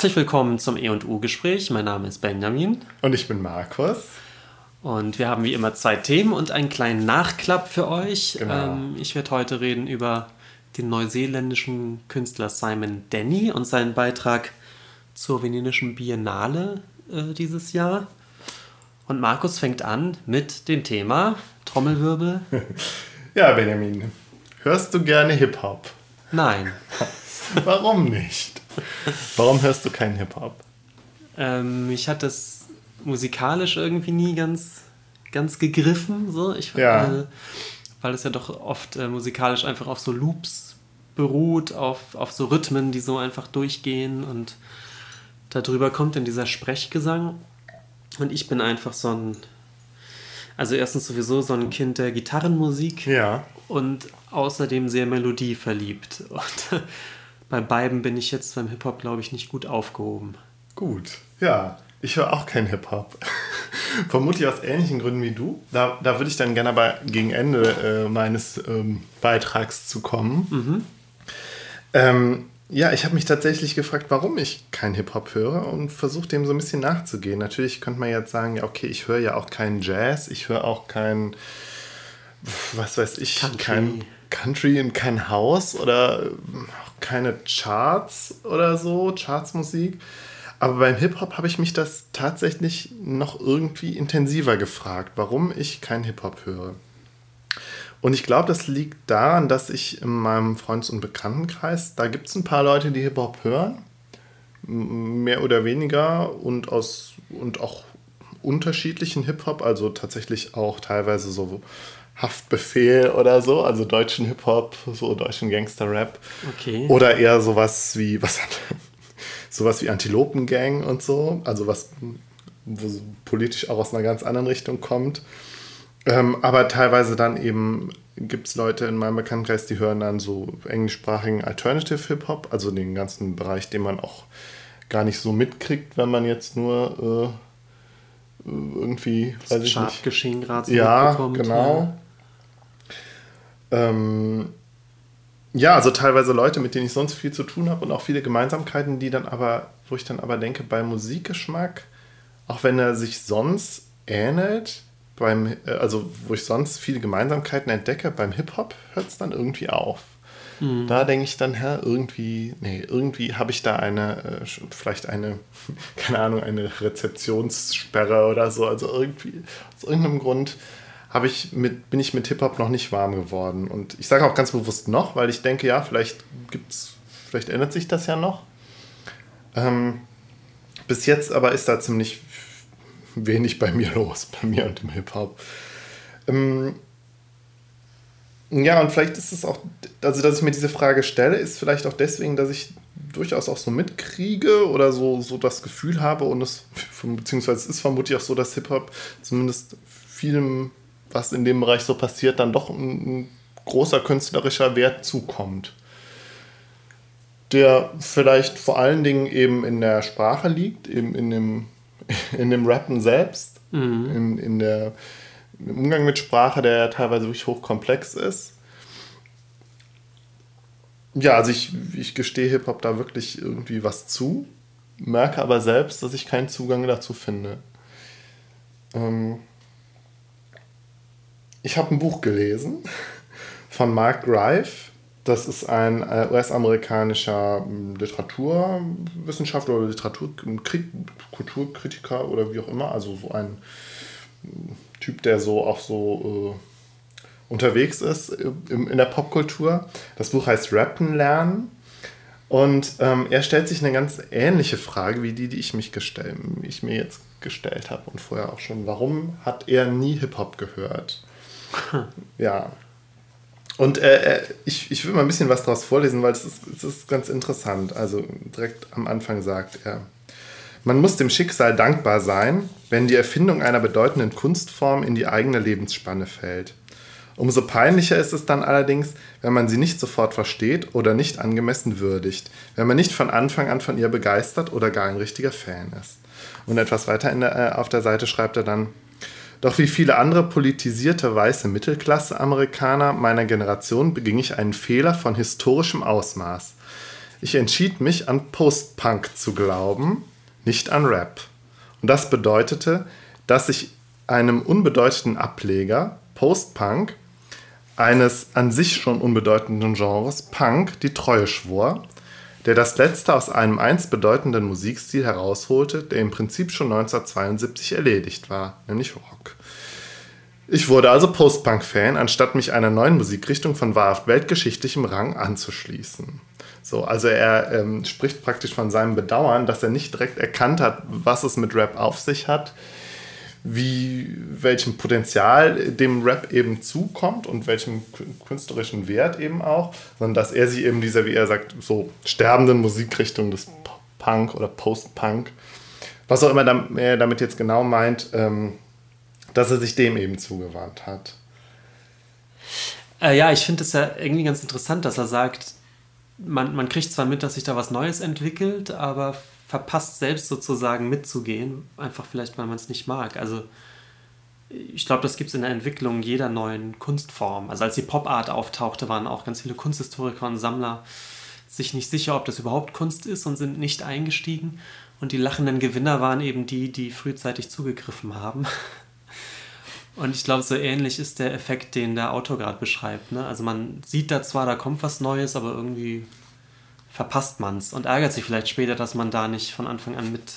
Herzlich willkommen zum E&U-Gespräch. Mein Name ist Benjamin. Und ich bin Markus. Und wir haben wie immer zwei Themen und einen kleinen Nachklapp für euch. Genau. Ähm, ich werde heute reden über den neuseeländischen Künstler Simon Denny und seinen Beitrag zur Venenischen Biennale äh, dieses Jahr. Und Markus fängt an mit dem Thema Trommelwirbel. ja, Benjamin, hörst du gerne Hip-Hop? Nein. Warum nicht? Warum hörst du keinen Hip-Hop? Ähm, ich hatte es musikalisch irgendwie nie ganz, ganz gegriffen. So. Ich, ja. Äh, weil es ja doch oft äh, musikalisch einfach auf so Loops beruht, auf, auf so Rhythmen, die so einfach durchgehen und darüber kommt dann dieser Sprechgesang. Und ich bin einfach so ein, also erstens sowieso so ein Kind der Gitarrenmusik ja. und außerdem sehr melodieverliebt. Und bei beiden bin ich jetzt beim Hip-Hop, glaube ich, nicht gut aufgehoben. Gut, ja. Ich höre auch keinen Hip-Hop. Vermutlich aus ähnlichen Gründen wie du. Da, da würde ich dann gerne aber gegen Ende äh, meines ähm, Beitrags zu kommen. Mhm. Ähm, ja, ich habe mich tatsächlich gefragt, warum ich keinen Hip-Hop höre und versuche dem so ein bisschen nachzugehen. Natürlich könnte man jetzt sagen, ja, okay, ich höre ja auch keinen Jazz, ich höre auch kein, was weiß ich, Country. kein Country und kein House oder keine Charts oder so, Chartsmusik. Aber beim Hip-Hop habe ich mich das tatsächlich noch irgendwie intensiver gefragt, warum ich kein Hip-Hop höre. Und ich glaube, das liegt daran, dass ich in meinem Freundes- und Bekanntenkreis, da gibt es ein paar Leute, die Hip-Hop hören, mehr oder weniger und, aus, und auch unterschiedlichen Hip-Hop, also tatsächlich auch teilweise so Haftbefehl oder so, also deutschen Hip-Hop, so deutschen Gangster-Rap. Okay. Oder eher sowas wie, was hat sowas wie Antilopengang und so, also was politisch auch aus einer ganz anderen Richtung kommt. Ähm, aber teilweise dann eben gibt es Leute in meinem Bekanntenkreis, die hören dann so englischsprachigen Alternative Hip-Hop, also den ganzen Bereich, den man auch gar nicht so mitkriegt, wenn man jetzt nur äh, irgendwie, das weiß ich nicht. Geschehen gerade so ja, genau. Ja. Ähm, ja, also teilweise Leute, mit denen ich sonst viel zu tun habe und auch viele Gemeinsamkeiten, die dann aber, wo ich dann aber denke, bei Musikgeschmack, auch wenn er sich sonst ähnelt, beim, äh, also wo ich sonst viele Gemeinsamkeiten entdecke, beim Hip-Hop hört es dann irgendwie auf. Mhm. Da denke ich dann, hä, irgendwie, nee, irgendwie habe ich da eine, äh, vielleicht eine, keine Ahnung, eine Rezeptionssperre oder so. Also irgendwie, aus irgendeinem Grund habe ich mit, bin ich mit Hip-Hop noch nicht warm geworden. Und ich sage auch ganz bewusst noch, weil ich denke, ja, vielleicht gibt's, vielleicht ändert sich das ja noch. Ähm, bis jetzt aber ist da ziemlich wenig bei mir los, bei mir und dem Hip-Hop. Ähm, ja, und vielleicht ist es auch, also dass ich mir diese Frage stelle, ist vielleicht auch deswegen, dass ich durchaus auch so mitkriege oder so, so das Gefühl habe und es, beziehungsweise es ist vermutlich auch so, dass Hip-Hop zumindest vielem was in dem Bereich so passiert, dann doch ein, ein großer künstlerischer Wert zukommt. Der vielleicht vor allen Dingen eben in der Sprache liegt, eben in dem, in dem Rappen selbst, mhm. in, in der, im Umgang mit Sprache, der teilweise wirklich hochkomplex ist. Ja, also ich, ich gestehe Hip-Hop da wirklich irgendwie was zu, merke aber selbst, dass ich keinen Zugang dazu finde. Ähm, ich habe ein Buch gelesen von Mark Greif. Das ist ein äh, US-amerikanischer hm, Literaturwissenschaftler oder Literaturkulturkritiker oder wie auch immer. Also so ein hm, Typ, der so auch so äh, unterwegs ist in, in der Popkultur. Das Buch heißt Rappen lernen. Und ähm, er stellt sich eine ganz ähnliche Frage wie die, die ich, mich gestell, ich mir jetzt gestellt habe und vorher auch schon. Warum hat er nie Hip-Hop gehört? ja. Und äh, äh, ich, ich will mal ein bisschen was daraus vorlesen, weil es ist, es ist ganz interessant. Also direkt am Anfang sagt er, man muss dem Schicksal dankbar sein, wenn die Erfindung einer bedeutenden Kunstform in die eigene Lebensspanne fällt. Umso peinlicher ist es dann allerdings, wenn man sie nicht sofort versteht oder nicht angemessen würdigt, wenn man nicht von Anfang an von ihr begeistert oder gar ein richtiger Fan ist. Und etwas weiter der, äh, auf der Seite schreibt er dann, doch wie viele andere politisierte weiße Mittelklasse-Amerikaner meiner Generation beging ich einen Fehler von historischem Ausmaß. Ich entschied mich an Post-Punk zu glauben, nicht an Rap. Und das bedeutete, dass ich einem unbedeutenden Ableger, Post-Punk, eines an sich schon unbedeutenden Genres, Punk, die Treue schwor, der das letzte aus einem einst bedeutenden Musikstil herausholte, der im Prinzip schon 1972 erledigt war, nämlich Rock. Ich wurde also Post-Punk-Fan, anstatt mich einer neuen Musikrichtung von wahrhaft weltgeschichtlichem Rang anzuschließen. So, also er ähm, spricht praktisch von seinem Bedauern, dass er nicht direkt erkannt hat, was es mit Rap auf sich hat, wie welchem Potenzial dem Rap eben zukommt und welchem künstlerischen Wert eben auch, sondern dass er sich eben dieser, wie er sagt, so sterbenden Musikrichtung des Punk oder Post-Punk, was auch immer er damit jetzt genau meint, ähm, dass er sich dem eben zugewandt hat. Äh, ja, ich finde es ja irgendwie ganz interessant, dass er sagt, man, man kriegt zwar mit, dass sich da was Neues entwickelt, aber verpasst selbst sozusagen mitzugehen, einfach vielleicht, weil man es nicht mag. Also ich glaube, das gibt es in der Entwicklung jeder neuen Kunstform. Also als die Pop Art auftauchte, waren auch ganz viele Kunsthistoriker und Sammler sich nicht sicher, ob das überhaupt Kunst ist und sind nicht eingestiegen. Und die lachenden Gewinner waren eben die, die frühzeitig zugegriffen haben. Und ich glaube, so ähnlich ist der Effekt, den der Autor gerade beschreibt. Ne? Also man sieht da zwar, da kommt was Neues, aber irgendwie verpasst man es und ärgert sich vielleicht später, dass man da nicht von Anfang an mit.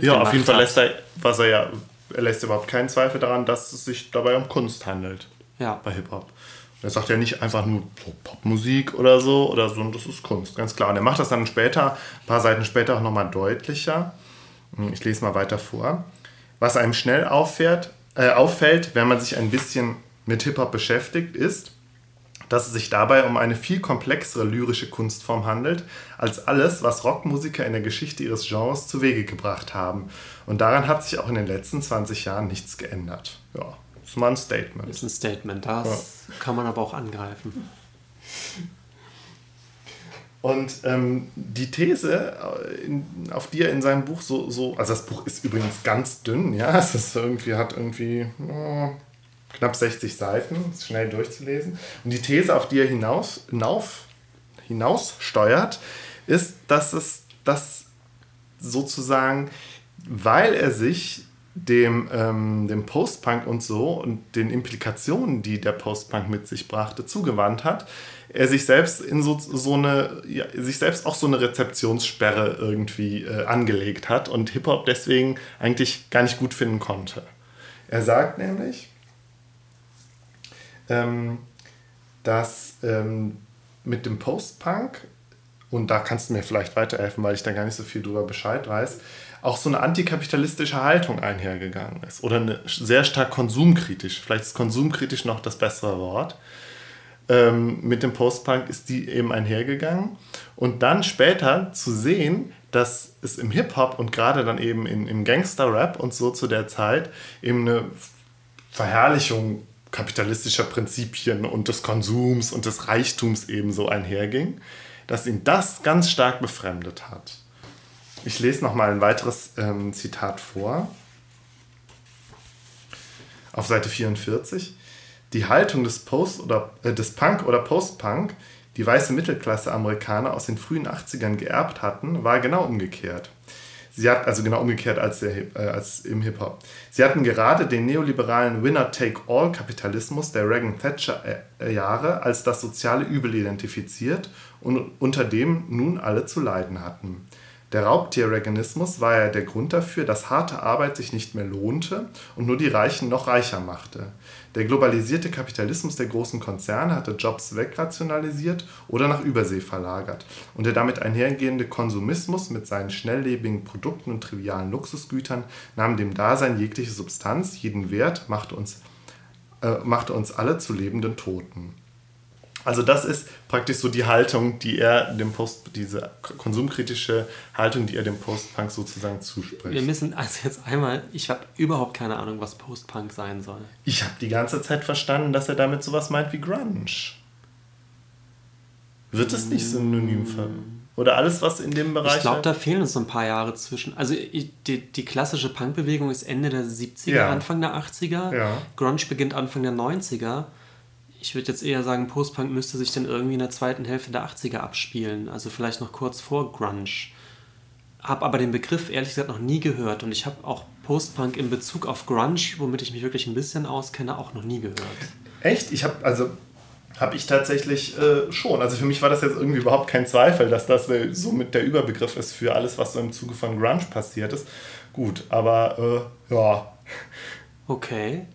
Ja, auf jeden Fall lässt er, was er ja, er lässt überhaupt keinen Zweifel daran, dass es sich dabei um Kunst handelt. Ja. Bei Hip-Hop. Er sagt ja nicht einfach nur Popmusik oder so, oder so, das ist Kunst, ganz klar. Und er macht das dann später, ein paar Seiten später auch nochmal deutlicher. Hm, ich lese mal weiter vor. Was einem schnell auffährt, äh, auffällt, wenn man sich ein bisschen mit Hip-Hop beschäftigt, ist, dass es sich dabei um eine viel komplexere lyrische Kunstform handelt, als alles, was Rockmusiker in der Geschichte ihres Genres zu Wege gebracht haben. Und daran hat sich auch in den letzten 20 Jahren nichts geändert. Ja, das ist mal ein Statement. Das ist ein Statement, das ja. kann man aber auch angreifen. Und ähm, die These, äh, auf die er in seinem Buch so, so, also das Buch ist übrigens ganz dünn, ja, es ist irgendwie, hat irgendwie oh, knapp 60 Seiten, ist schnell durchzulesen. Und die These, auf die er hinaus, hinauf, hinaus steuert, ist, dass es das sozusagen, weil er sich dem, ähm, dem Postpunk und so und den Implikationen, die der Postpunk mit sich brachte, zugewandt hat, er sich selbst in so, so eine, ja, sich selbst auch so eine Rezeptionssperre irgendwie äh, angelegt hat und Hip-Hop deswegen eigentlich gar nicht gut finden konnte. Er sagt nämlich, ähm, dass ähm, mit dem Post-Punk, und da kannst du mir vielleicht weiterhelfen, weil ich da gar nicht so viel drüber Bescheid weiß, auch so eine antikapitalistische Haltung einhergegangen ist. Oder eine sehr stark konsumkritisch. Vielleicht ist konsumkritisch noch das bessere Wort. Ähm, mit dem Post-Punk ist die eben einhergegangen. Und dann später zu sehen, dass es im Hip-Hop und gerade dann eben in, im Gangster-Rap und so zu der Zeit eben eine Verherrlichung kapitalistischer Prinzipien und des Konsums und des Reichtums ebenso einherging, dass ihn das ganz stark befremdet hat. Ich lese noch mal ein weiteres ähm, Zitat vor. Auf Seite 44. Die Haltung des, Post oder, äh, des Punk oder Post-Punk, die weiße Mittelklasse Amerikaner aus den frühen 80ern geerbt hatten, war genau umgekehrt. Sie hat also genau umgekehrt als, der, äh, als im Hip-Hop. Sie hatten gerade den neoliberalen Winner-Take-All-Kapitalismus der Reagan-Thatcher-Jahre als das soziale Übel identifiziert und unter dem nun alle zu leiden hatten. Der Raubtier-Reaganismus war ja der Grund dafür, dass harte Arbeit sich nicht mehr lohnte und nur die Reichen noch reicher machte. Der globalisierte Kapitalismus der großen Konzerne hatte Jobs wegrationalisiert oder nach Übersee verlagert und der damit einhergehende Konsumismus mit seinen schnelllebigen Produkten und trivialen Luxusgütern nahm dem Dasein jegliche Substanz, jeden Wert, machte uns, äh, machte uns alle zu lebenden Toten. Also das ist praktisch so die Haltung, die er dem Post, diese konsumkritische Haltung, die er dem Postpunk sozusagen zuspricht. Wir müssen also jetzt einmal, ich habe überhaupt keine Ahnung, was Postpunk sein soll. Ich habe die ganze Zeit verstanden, dass er damit sowas meint wie Grunge. Wird es nicht synonym für? Oder alles, was in dem Bereich. Ich glaube, da fehlen uns so ein paar Jahre zwischen. Also die, die klassische Punkbewegung ist Ende der 70er, ja. Anfang der 80er. Ja. Grunge beginnt Anfang der 90er ich würde jetzt eher sagen, Post-Punk müsste sich dann irgendwie in der zweiten Hälfte der 80er abspielen. Also vielleicht noch kurz vor Grunge. Habe aber den Begriff ehrlich gesagt noch nie gehört. Und ich habe auch Post-Punk in Bezug auf Grunge, womit ich mich wirklich ein bisschen auskenne, auch noch nie gehört. Echt? Ich habe, also habe ich tatsächlich äh, schon. Also für mich war das jetzt irgendwie überhaupt kein Zweifel, dass das äh, so mit der Überbegriff ist für alles, was so im Zuge von Grunge passiert ist. Gut, aber äh, ja. Okay.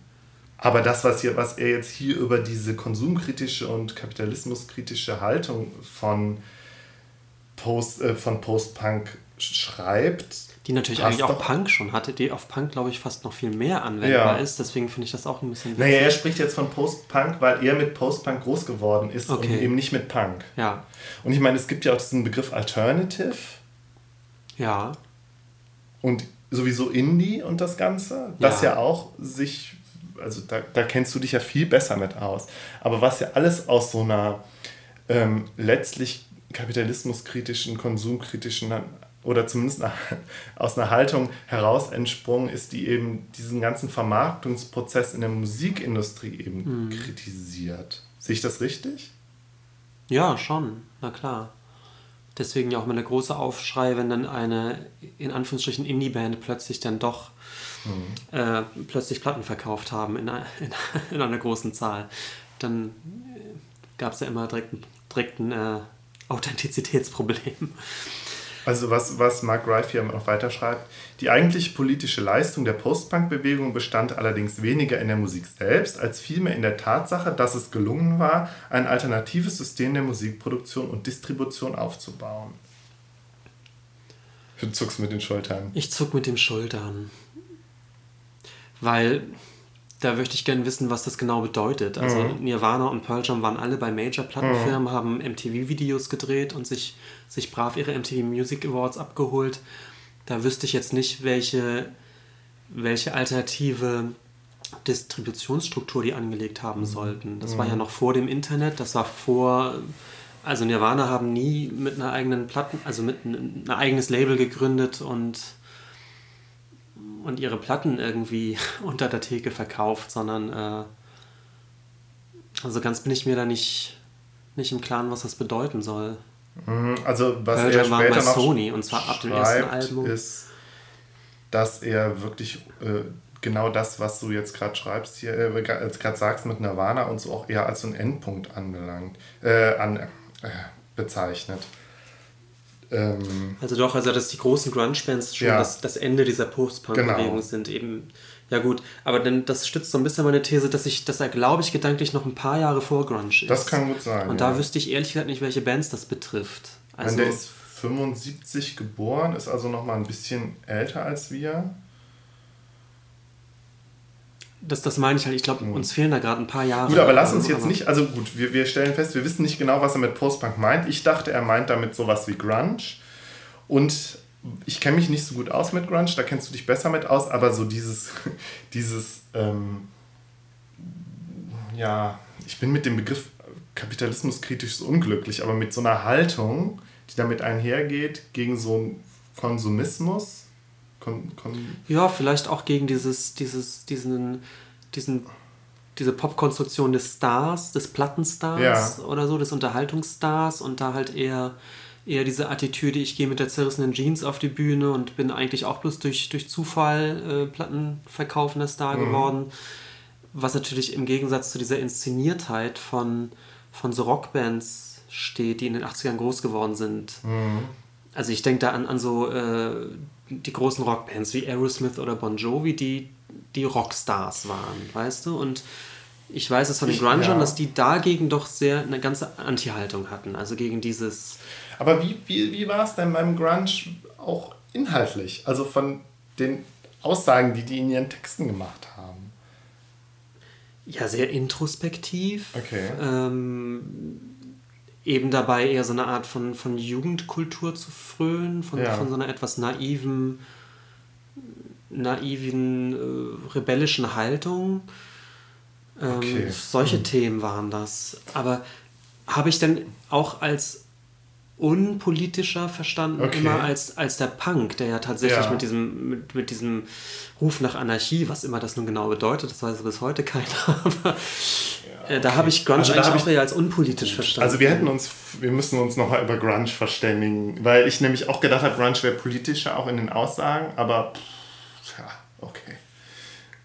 Aber das, was, hier, was er jetzt hier über diese konsumkritische und kapitalismuskritische Haltung von Post, äh, von Post-Punk schreibt. Die natürlich eigentlich auch Punk schon hatte, die auf Punk, glaube ich, fast noch viel mehr anwendbar ja. ist. Deswegen finde ich das auch ein bisschen witzig. Naja, er spricht jetzt von Post-Punk, weil er mit Post-Punk groß geworden ist okay. und eben nicht mit Punk. Ja. Und ich meine, es gibt ja auch diesen Begriff Alternative. Ja. Und sowieso Indie und das Ganze, das ja, ja auch sich also da, da kennst du dich ja viel besser mit aus. Aber was ja alles aus so einer ähm, letztlich kapitalismuskritischen, konsumkritischen oder zumindest aus einer Haltung heraus entsprungen ist, die eben diesen ganzen Vermarktungsprozess in der Musikindustrie eben mhm. kritisiert. Sehe ich das richtig? Ja, schon, na klar. Deswegen ja auch mal der große Aufschrei, wenn dann eine in Anführungsstrichen Indie-Band plötzlich dann doch mhm. äh, plötzlich Platten verkauft haben in, einer, in einer großen Zahl. Dann äh, gab es ja immer direkt, direkt ein äh, Authentizitätsproblem. Also was, was Mark Reif hier noch weiter schreibt, die eigentliche politische Leistung der Post-Punk-Bewegung bestand allerdings weniger in der Musik selbst, als vielmehr in der Tatsache, dass es gelungen war, ein alternatives System der Musikproduktion und Distribution aufzubauen. Du zuckst mit den Schultern. Ich zuck mit den Schultern weil da möchte ich gerne wissen, was das genau bedeutet. Also mhm. Nirvana und Pearl Jam waren alle bei Major-Plattenfirmen, mhm. haben MTV-Videos gedreht und sich, sich brav ihre MTV Music Awards abgeholt. Da wüsste ich jetzt nicht, welche, welche alternative Distributionsstruktur die angelegt haben mhm. sollten. Das war ja mhm. noch vor dem Internet, das war vor... Also Nirvana haben nie mit einer eigenen Platten, also mit ein, ein eigenes Label gegründet und und ihre Platten irgendwie unter der Theke verkauft, sondern äh, also ganz bin ich mir da nicht, nicht im Klaren, was das bedeuten soll. Mhm, also was Pearl er später bei Sony und zwar ab dem ersten Album ist, dass er wirklich äh, genau das, was du jetzt gerade schreibst hier, äh, gerade sagst mit Nirvana und so auch eher als so einen Endpunkt anbelangt, äh, an, äh, bezeichnet. Ähm, also doch, also dass die großen Grunge-Bands schon ja. das, das Ende dieser Post-Punk-Bewegung genau. sind eben. Ja gut, aber dann, das stützt so ein bisschen meine These, dass ich, dass er glaube ich gedanklich noch ein paar Jahre vor Grunge ist. Das kann gut sein. Und ja. da wüsste ich ehrlich gesagt nicht, welche Bands das betrifft. Also, der ist 75 geboren, ist also noch mal ein bisschen älter als wir. Das, das meine ich halt. Ich glaube, uns fehlen da gerade ein paar Jahre. Gut, aber lass uns jetzt nicht, also gut, wir, wir stellen fest, wir wissen nicht genau, was er mit Postpunk meint. Ich dachte, er meint damit sowas wie Grunge. Und ich kenne mich nicht so gut aus mit Grunge, da kennst du dich besser mit aus, aber so dieses, dieses, ähm, ja, ich bin mit dem Begriff Kapitalismus kritisch unglücklich, aber mit so einer Haltung, die damit einhergeht, gegen so einen Konsumismus, Kon, kon ja, vielleicht auch gegen dieses, dieses, diesen, diesen, diese Popkonstruktion des Stars, des Plattenstars ja. oder so, des Unterhaltungsstars und da halt eher, eher diese Attitüde, ich gehe mit der zerrissenen Jeans auf die Bühne und bin eigentlich auch bloß durch, durch Zufall äh, Plattenverkaufender Star mhm. geworden. Was natürlich im Gegensatz zu dieser Inszeniertheit von, von so Rockbands steht, die in den 80ern groß geworden sind. Mhm. Also ich denke da an, an so äh, die großen Rockbands wie Aerosmith oder Bon Jovi, die, die Rockstars waren, weißt du? Und ich weiß es von den Grungern, ja. dass die dagegen doch sehr eine ganze Anti-Haltung hatten, also gegen dieses... Aber wie, wie, wie war es denn beim Grunge auch inhaltlich? Also von den Aussagen, die die in ihren Texten gemacht haben? Ja, sehr introspektiv. Okay. Ähm, eben dabei eher so eine Art von, von Jugendkultur zu frönen, von, ja. von so einer etwas naiven, naiven, äh, rebellischen Haltung. Ähm, okay. Solche mhm. Themen waren das. Aber habe ich denn auch als unpolitischer verstanden, okay. immer als, als der Punk, der ja tatsächlich ja. Mit, diesem, mit, mit diesem Ruf nach Anarchie, was immer das nun genau bedeutet, das weiß bis heute keiner, aber Äh, da habe ich Grunge also eigentlich auch eher als unpolitisch verstanden. Also wir hätten uns, wir müssen uns nochmal über Grunge verständigen, weil ich nämlich auch gedacht habe, Grunge wäre politischer, auch in den Aussagen, aber pff, ja, okay.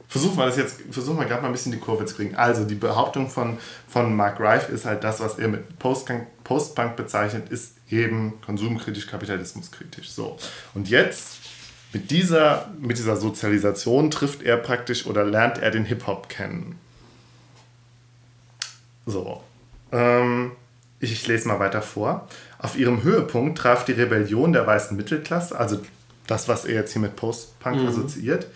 Versuchen wir das jetzt, versuchen wir gerade mal ein bisschen die Kurve zu kriegen. Also die Behauptung von, von Mark Reif ist halt das, was er mit Postpunk, Postpunk bezeichnet, ist eben konsumkritisch, kapitalismuskritisch. So. Und jetzt mit dieser, mit dieser Sozialisation trifft er praktisch oder lernt er den Hip-Hop kennen. So. Ähm, ich lese mal weiter vor. Auf ihrem Höhepunkt traf die Rebellion der weißen Mittelklasse, also das, was er jetzt hier mit Post-Punk mhm. assoziiert,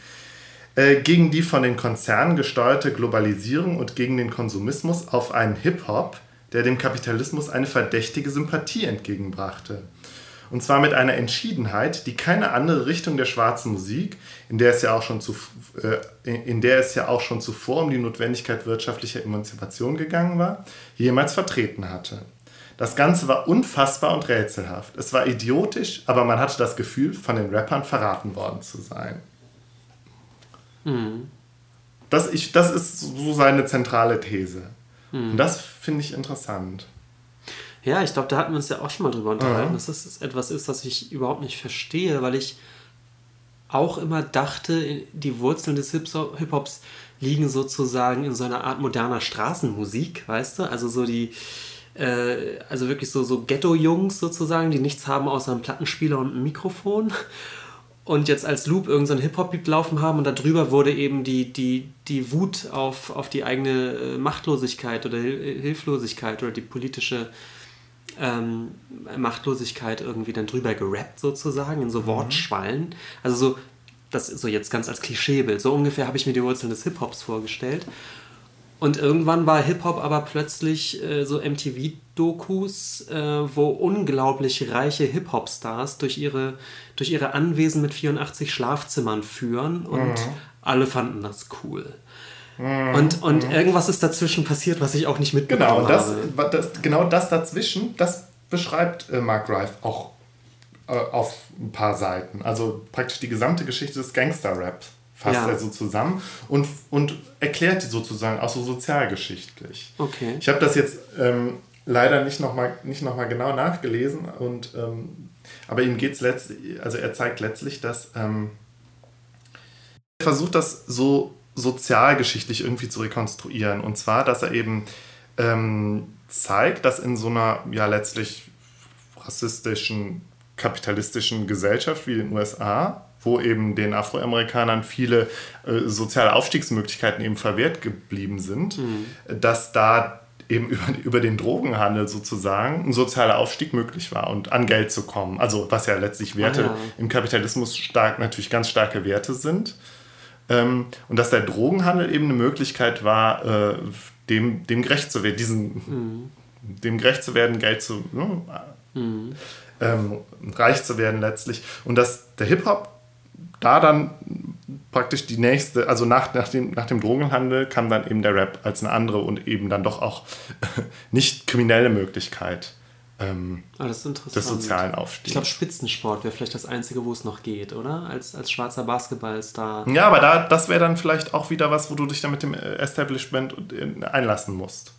äh, gegen die von den Konzernen gesteuerte Globalisierung und gegen den Konsumismus auf einen Hip-Hop, der dem Kapitalismus eine verdächtige Sympathie entgegenbrachte. Und zwar mit einer Entschiedenheit, die keine andere Richtung der schwarzen Musik, in der es ja auch schon, zu, äh, in der es ja auch schon zuvor um die Notwendigkeit wirtschaftlicher Emanzipation gegangen war, jemals vertreten hatte. Das Ganze war unfassbar und rätselhaft. Es war idiotisch, aber man hatte das Gefühl, von den Rappern verraten worden zu sein. Mhm. Das, ich, das ist so seine zentrale These. Mhm. Und das finde ich interessant. Ja, ich glaube, da hatten wir uns ja auch schon mal drüber unterhalten, mhm. dass das etwas ist, was ich überhaupt nicht verstehe, weil ich auch immer dachte, die Wurzeln des Hip-Hops liegen sozusagen in so einer Art moderner Straßenmusik, weißt du? Also so die, äh, also wirklich so, so Ghetto-Jungs sozusagen, die nichts haben außer einem Plattenspieler und einem Mikrofon und jetzt als Loop irgendein so Hip-Hop-Beat laufen haben und darüber wurde eben die, die, die Wut auf, auf die eigene äh, Machtlosigkeit oder Hilflosigkeit oder die politische ähm, Machtlosigkeit irgendwie dann drüber gerappt sozusagen, in so mhm. Wortschwallen. Also so, das ist so jetzt ganz als Klischeebild. So ungefähr habe ich mir die Wurzeln des Hip-Hops vorgestellt. Und irgendwann war Hip-Hop aber plötzlich äh, so MTV-Dokus, äh, wo unglaublich reiche Hip-Hop-Stars durch ihre, durch ihre Anwesen mit 84 Schlafzimmern führen und mhm. alle fanden das cool. Mhm. Und, und mhm. irgendwas ist dazwischen passiert, was ich auch nicht mitbekommen genau, das, habe. Das, genau das dazwischen, das beschreibt äh, Mark Rife auch äh, auf ein paar Seiten. Also praktisch die gesamte Geschichte des Gangster-Raps fasst ja. er so zusammen und, und erklärt die sozusagen auch so sozialgeschichtlich. Okay. Ich habe das jetzt ähm, leider nicht nochmal noch genau nachgelesen, und, ähm, aber ihm geht es letztlich, also er zeigt letztlich, dass ähm, er versucht das so sozialgeschichtlich irgendwie zu rekonstruieren. Und zwar, dass er eben ähm, zeigt, dass in so einer ja letztlich rassistischen, kapitalistischen Gesellschaft wie den USA, wo eben den Afroamerikanern viele äh, soziale Aufstiegsmöglichkeiten eben verwehrt geblieben sind, mhm. dass da eben über, über den Drogenhandel sozusagen ein sozialer Aufstieg möglich war und an Geld zu kommen. Also was ja letztlich Werte ah, ja. im Kapitalismus stark, natürlich ganz starke Werte sind. Ähm, und dass der Drogenhandel eben eine Möglichkeit war, äh, dem, dem gerecht zu werden, diesen, mhm. dem gerecht zu werden, Geld zu, ne, mhm. ähm, reich zu werden letztlich. Und dass der Hip-Hop da dann praktisch die nächste, also nach, nach, dem, nach dem Drogenhandel kam dann eben der Rap als eine andere und eben dann doch auch nicht kriminelle Möglichkeit ähm, ah, das ist interessant. des sozialen Aufstiegs. Ich glaube, Spitzensport wäre vielleicht das Einzige, wo es noch geht, oder? Als, als schwarzer Basketballstar. Ja, aber da, das wäre dann vielleicht auch wieder was, wo du dich dann mit dem Establishment äh, einlassen musst.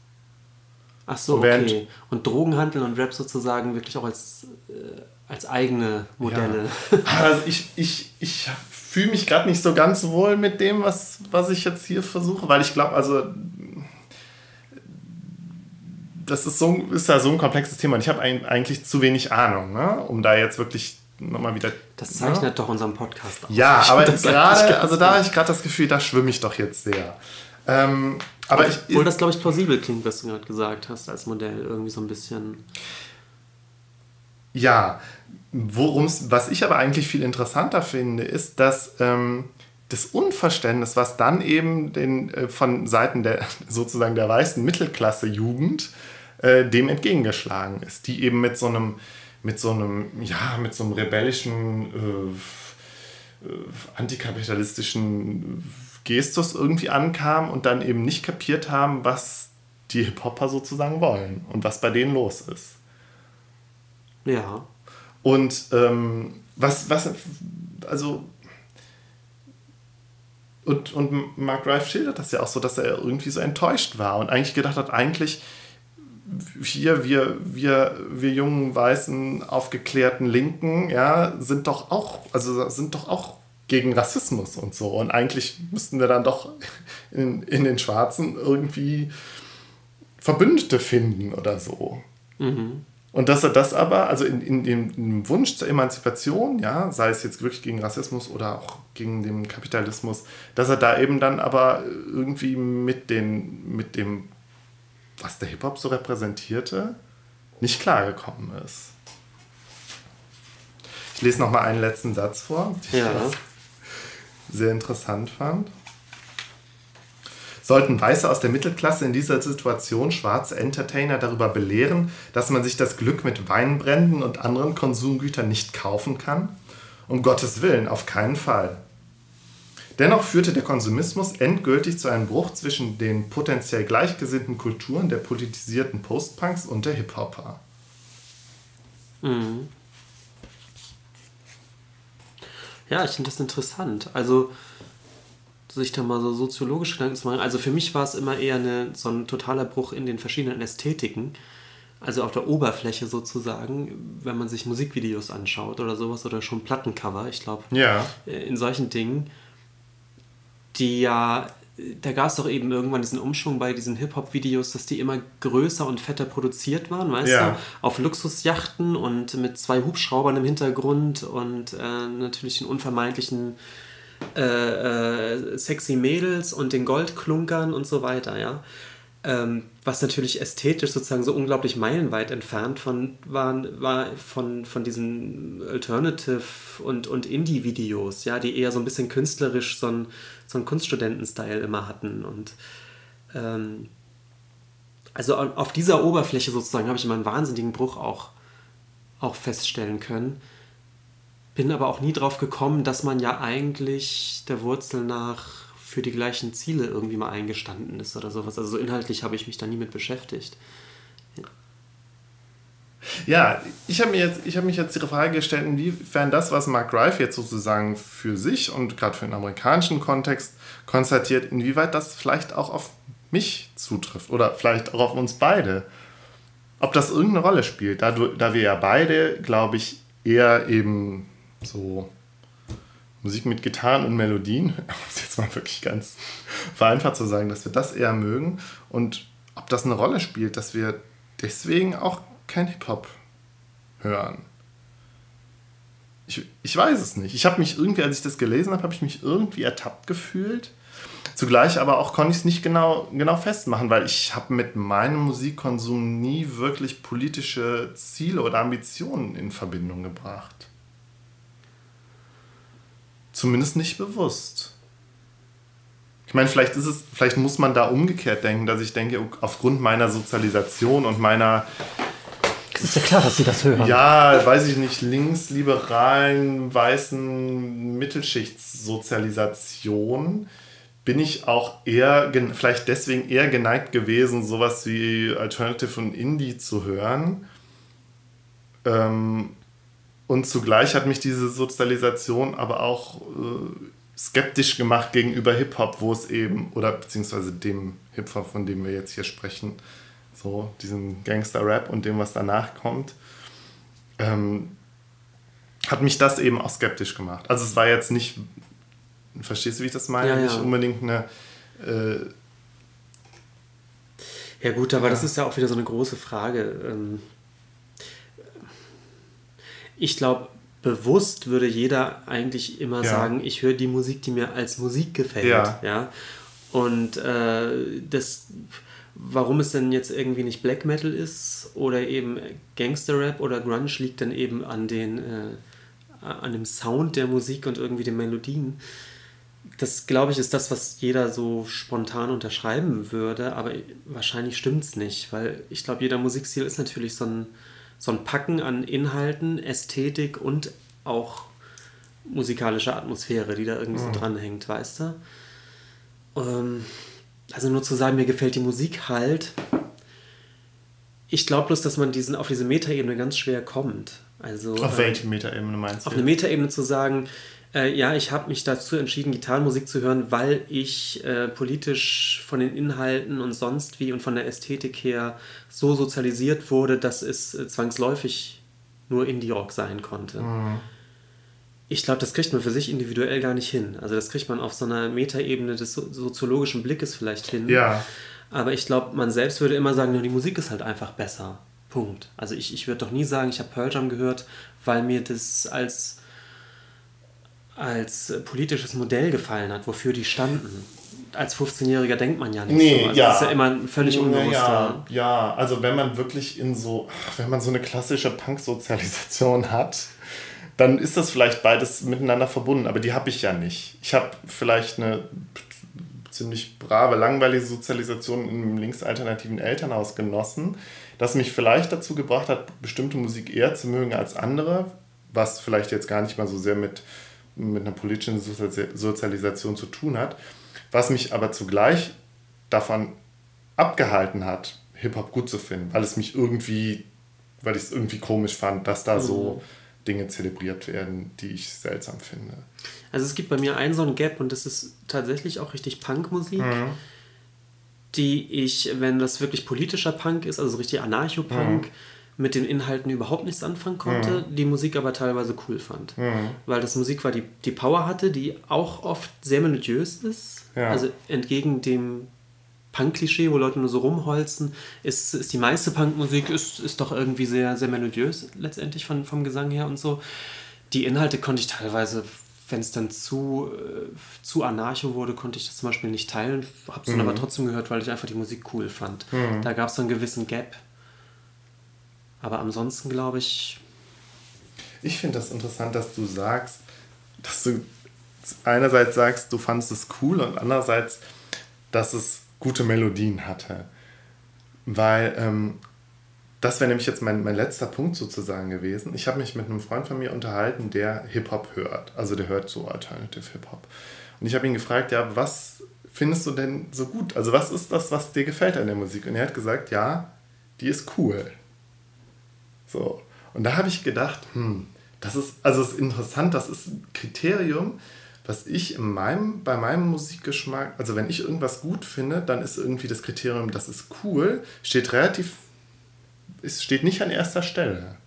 Ach so, okay. Und Drogenhandel und Rap sozusagen wirklich auch als, äh, als eigene Modelle. Ja. Also ich, ich, ich fühle mich gerade nicht so ganz wohl mit dem, was, was ich jetzt hier versuche, weil ich glaube, also das ist, so, ist ja so ein komplexes Thema und ich habe eigentlich zu wenig Ahnung, ne? um da jetzt wirklich nochmal wieder. Das zeichnet ne? doch unseren Podcast aus. Ja, aber gerade, also da habe ich gerade das Gefühl, da schwimme ich doch jetzt sehr. Ähm, aber ich, Obwohl das, glaube ich, plausibel klingt, was du gerade gesagt hast, als Modell irgendwie so ein bisschen. Ja, worum's, was ich aber eigentlich viel interessanter finde, ist, dass ähm, das Unverständnis, was dann eben den, äh, von Seiten der sozusagen der weißen Mittelklasse-Jugend äh, dem entgegengeschlagen ist, die eben mit so einem, mit so einem, ja, mit so einem rebellischen, äh, äh, antikapitalistischen Gestus irgendwie ankam und dann eben nicht kapiert haben, was die Hip-Hopper sozusagen wollen und was bei denen los ist. Ja. Und ähm, was, was, also und, und Mark Drive schildert das ja auch so, dass er irgendwie so enttäuscht war und eigentlich gedacht hat, eigentlich hier, wir, wir, wir jungen, weißen, aufgeklärten Linken, ja, sind doch auch, also sind doch auch gegen Rassismus und so. Und eigentlich müssten wir dann doch in, in den Schwarzen irgendwie Verbündete finden oder so. Mhm. Und dass er das aber, also in, in, dem, in, dem, Wunsch zur Emanzipation, ja, sei es jetzt wirklich gegen Rassismus oder auch gegen den Kapitalismus, dass er da eben dann aber irgendwie mit, den, mit dem, was der Hip-Hop so repräsentierte, nicht klargekommen ist. Ich lese noch mal einen letzten Satz vor, den ja. ich sehr interessant fand. Sollten Weiße aus der Mittelklasse in dieser Situation schwarze Entertainer darüber belehren, dass man sich das Glück mit Weinbränden und anderen Konsumgütern nicht kaufen kann? Um Gottes Willen, auf keinen Fall. Dennoch führte der Konsumismus endgültig zu einem Bruch zwischen den potenziell gleichgesinnten Kulturen der politisierten Postpunks und der Hip-Hopper. Mhm. Ja, ich finde das interessant. Also sich da mal so soziologisch Gedanken zu machen. Also für mich war es immer eher eine, so ein totaler Bruch in den verschiedenen Ästhetiken. Also auf der Oberfläche sozusagen, wenn man sich Musikvideos anschaut oder sowas oder schon Plattencover, ich glaube, ja. Äh, in solchen Dingen, die ja, da gab es doch eben irgendwann diesen Umschwung bei diesen Hip-Hop-Videos, dass die immer größer und fetter produziert waren, weißt ja. du? Auf Luxusjachten und mit zwei Hubschraubern im Hintergrund und äh, natürlich den unvermeidlichen äh, äh, sexy Mädels und den Goldklunkern und so weiter, ja. Ähm, was natürlich ästhetisch sozusagen so unglaublich meilenweit entfernt von, waren, war von, von diesen Alternative- und, und Indie-Videos, ja, die eher so ein bisschen künstlerisch so einen, so einen Kunststudenten-Style immer hatten. Und ähm, also auf dieser Oberfläche sozusagen habe ich immer einen wahnsinnigen Bruch auch, auch feststellen können bin aber auch nie drauf gekommen, dass man ja eigentlich der Wurzel nach für die gleichen Ziele irgendwie mal eingestanden ist oder sowas. Also so inhaltlich habe ich mich da nie mit beschäftigt. Ja, ich habe mir mich jetzt die Frage gestellt, inwiefern das, was Mark Rife jetzt sozusagen für sich und gerade für den amerikanischen Kontext konstatiert, inwieweit das vielleicht auch auf mich zutrifft oder vielleicht auch auf uns beide. Ob das irgendeine Rolle spielt, da, da wir ja beide, glaube ich, eher eben so Musik mit Gitarren und Melodien, um es jetzt mal wirklich ganz vereinfacht zu sagen, dass wir das eher mögen und ob das eine Rolle spielt, dass wir deswegen auch kein Hip-Hop hören. Ich, ich weiß es nicht. Ich habe mich irgendwie, als ich das gelesen habe, habe ich mich irgendwie ertappt gefühlt. Zugleich aber auch konnte ich es nicht genau, genau festmachen, weil ich habe mit meinem Musikkonsum nie wirklich politische Ziele oder Ambitionen in Verbindung gebracht. Zumindest nicht bewusst. Ich meine, vielleicht ist es, vielleicht muss man da umgekehrt denken, dass ich denke, aufgrund meiner Sozialisation und meiner ist ja klar, dass Sie das hören. Ja, weiß ich nicht, linksliberalen, weißen Mittelschichtssozialisation bin ich auch eher, vielleicht deswegen eher geneigt gewesen, sowas wie Alternative und Indie zu hören. Ähm, und zugleich hat mich diese Sozialisation aber auch äh, skeptisch gemacht gegenüber Hip-Hop, wo es eben, oder beziehungsweise dem Hip-Hop, von dem wir jetzt hier sprechen, so diesem Gangster-Rap und dem, was danach kommt, ähm, hat mich das eben auch skeptisch gemacht. Also es war jetzt nicht, verstehst du, wie ich das meine? Ja, ja. Nicht unbedingt eine... Äh, ja gut, aber ja. das ist ja auch wieder so eine große Frage. Ähm ich glaube, bewusst würde jeder eigentlich immer sagen, ich höre die Musik, die mir als Musik gefällt. Ja. ja? Und äh, das, warum es denn jetzt irgendwie nicht Black Metal ist oder eben Gangster Rap oder Grunge, liegt dann eben an den äh, an dem Sound der Musik und irgendwie den Melodien. Das, glaube ich, ist das, was jeder so spontan unterschreiben würde, aber wahrscheinlich stimmt es nicht, weil ich glaube, jeder Musikstil ist natürlich so ein, so ein Packen an Inhalten, Ästhetik und auch musikalische Atmosphäre, die da irgendwie mhm. so dranhängt, weißt du? Ähm, also nur zu sagen, mir gefällt die Musik halt. Ich glaube bloß, dass man diesen, auf diese Metaebene ganz schwer kommt. Also, auf welche ähm, Metaebene meinst du? Auf eine Metaebene zu sagen, Äh, ja, ich habe mich dazu entschieden, Gitarrenmusik zu hören, weil ich äh, politisch von den Inhalten und sonst wie und von der Ästhetik her so sozialisiert wurde, dass es äh, zwangsläufig nur Indie-Rock sein konnte. Mhm. Ich glaube, das kriegt man für sich individuell gar nicht hin. Also das kriegt man auf so einer Metaebene des so soziologischen Blickes vielleicht hin. Ja. Aber ich glaube, man selbst würde immer sagen, die Musik ist halt einfach besser. Punkt. Also ich, ich würde doch nie sagen, ich habe Pearl Jam gehört, weil mir das als als politisches Modell gefallen hat, wofür die standen. Als 15-Jähriger denkt man ja nicht nee, so. Also ja. Das ist ja immer ein völlig unbewusster. Ja, ja, also wenn man wirklich in so, wenn man so eine klassische Punk-Sozialisation hat, dann ist das vielleicht beides miteinander verbunden, aber die habe ich ja nicht. Ich habe vielleicht eine ziemlich brave, langweilige Sozialisation in einem linksalternativen Elternhaus genossen, das mich vielleicht dazu gebracht hat, bestimmte Musik eher zu mögen als andere, was vielleicht jetzt gar nicht mal so sehr mit mit einer politischen Sozialisation zu tun hat, was mich aber zugleich davon abgehalten hat, Hip-Hop gut zu finden, weil es mich irgendwie, weil ich es irgendwie komisch fand, dass da so mhm. Dinge zelebriert werden, die ich seltsam finde. Also es gibt bei mir einen so einen Gap und das ist tatsächlich auch richtig Punkmusik, mhm. die ich, wenn das wirklich politischer Punk ist, also richtig Anarcho-Punk, mhm mit den Inhalten überhaupt nichts anfangen konnte, mhm. die Musik aber teilweise cool fand. Mhm. Weil das Musik war, die, die Power hatte, die auch oft sehr melodiös ist. Ja. Also entgegen dem Punk-Klischee, wo Leute nur so rumholzen, ist, ist die meiste Punkmusik ist, ist doch irgendwie sehr, sehr melodiös letztendlich von, vom Gesang her und so. Die Inhalte konnte ich teilweise, wenn es dann zu, äh, zu anarcho wurde, konnte ich das zum Beispiel nicht teilen, habe es mhm. dann aber trotzdem gehört, weil ich einfach die Musik cool fand. Mhm. Da gab es so einen gewissen Gap. Aber ansonsten glaube ich. Ich finde das interessant, dass du sagst, dass du einerseits sagst, du fandest es cool und andererseits, dass es gute Melodien hatte. Weil ähm, das wäre nämlich jetzt mein, mein letzter Punkt sozusagen gewesen. Ich habe mich mit einem Freund von mir unterhalten, der Hip-Hop hört. Also der hört so Alternative Hip-Hop. Und ich habe ihn gefragt, ja, was findest du denn so gut? Also was ist das, was dir gefällt an der Musik? Und er hat gesagt, ja, die ist cool. So. Und da habe ich gedacht, hm, das ist, also ist interessant, das ist ein Kriterium, was ich in meinem, bei meinem Musikgeschmack, also wenn ich irgendwas gut finde, dann ist irgendwie das Kriterium, das ist cool, steht relativ, es steht nicht an erster Stelle.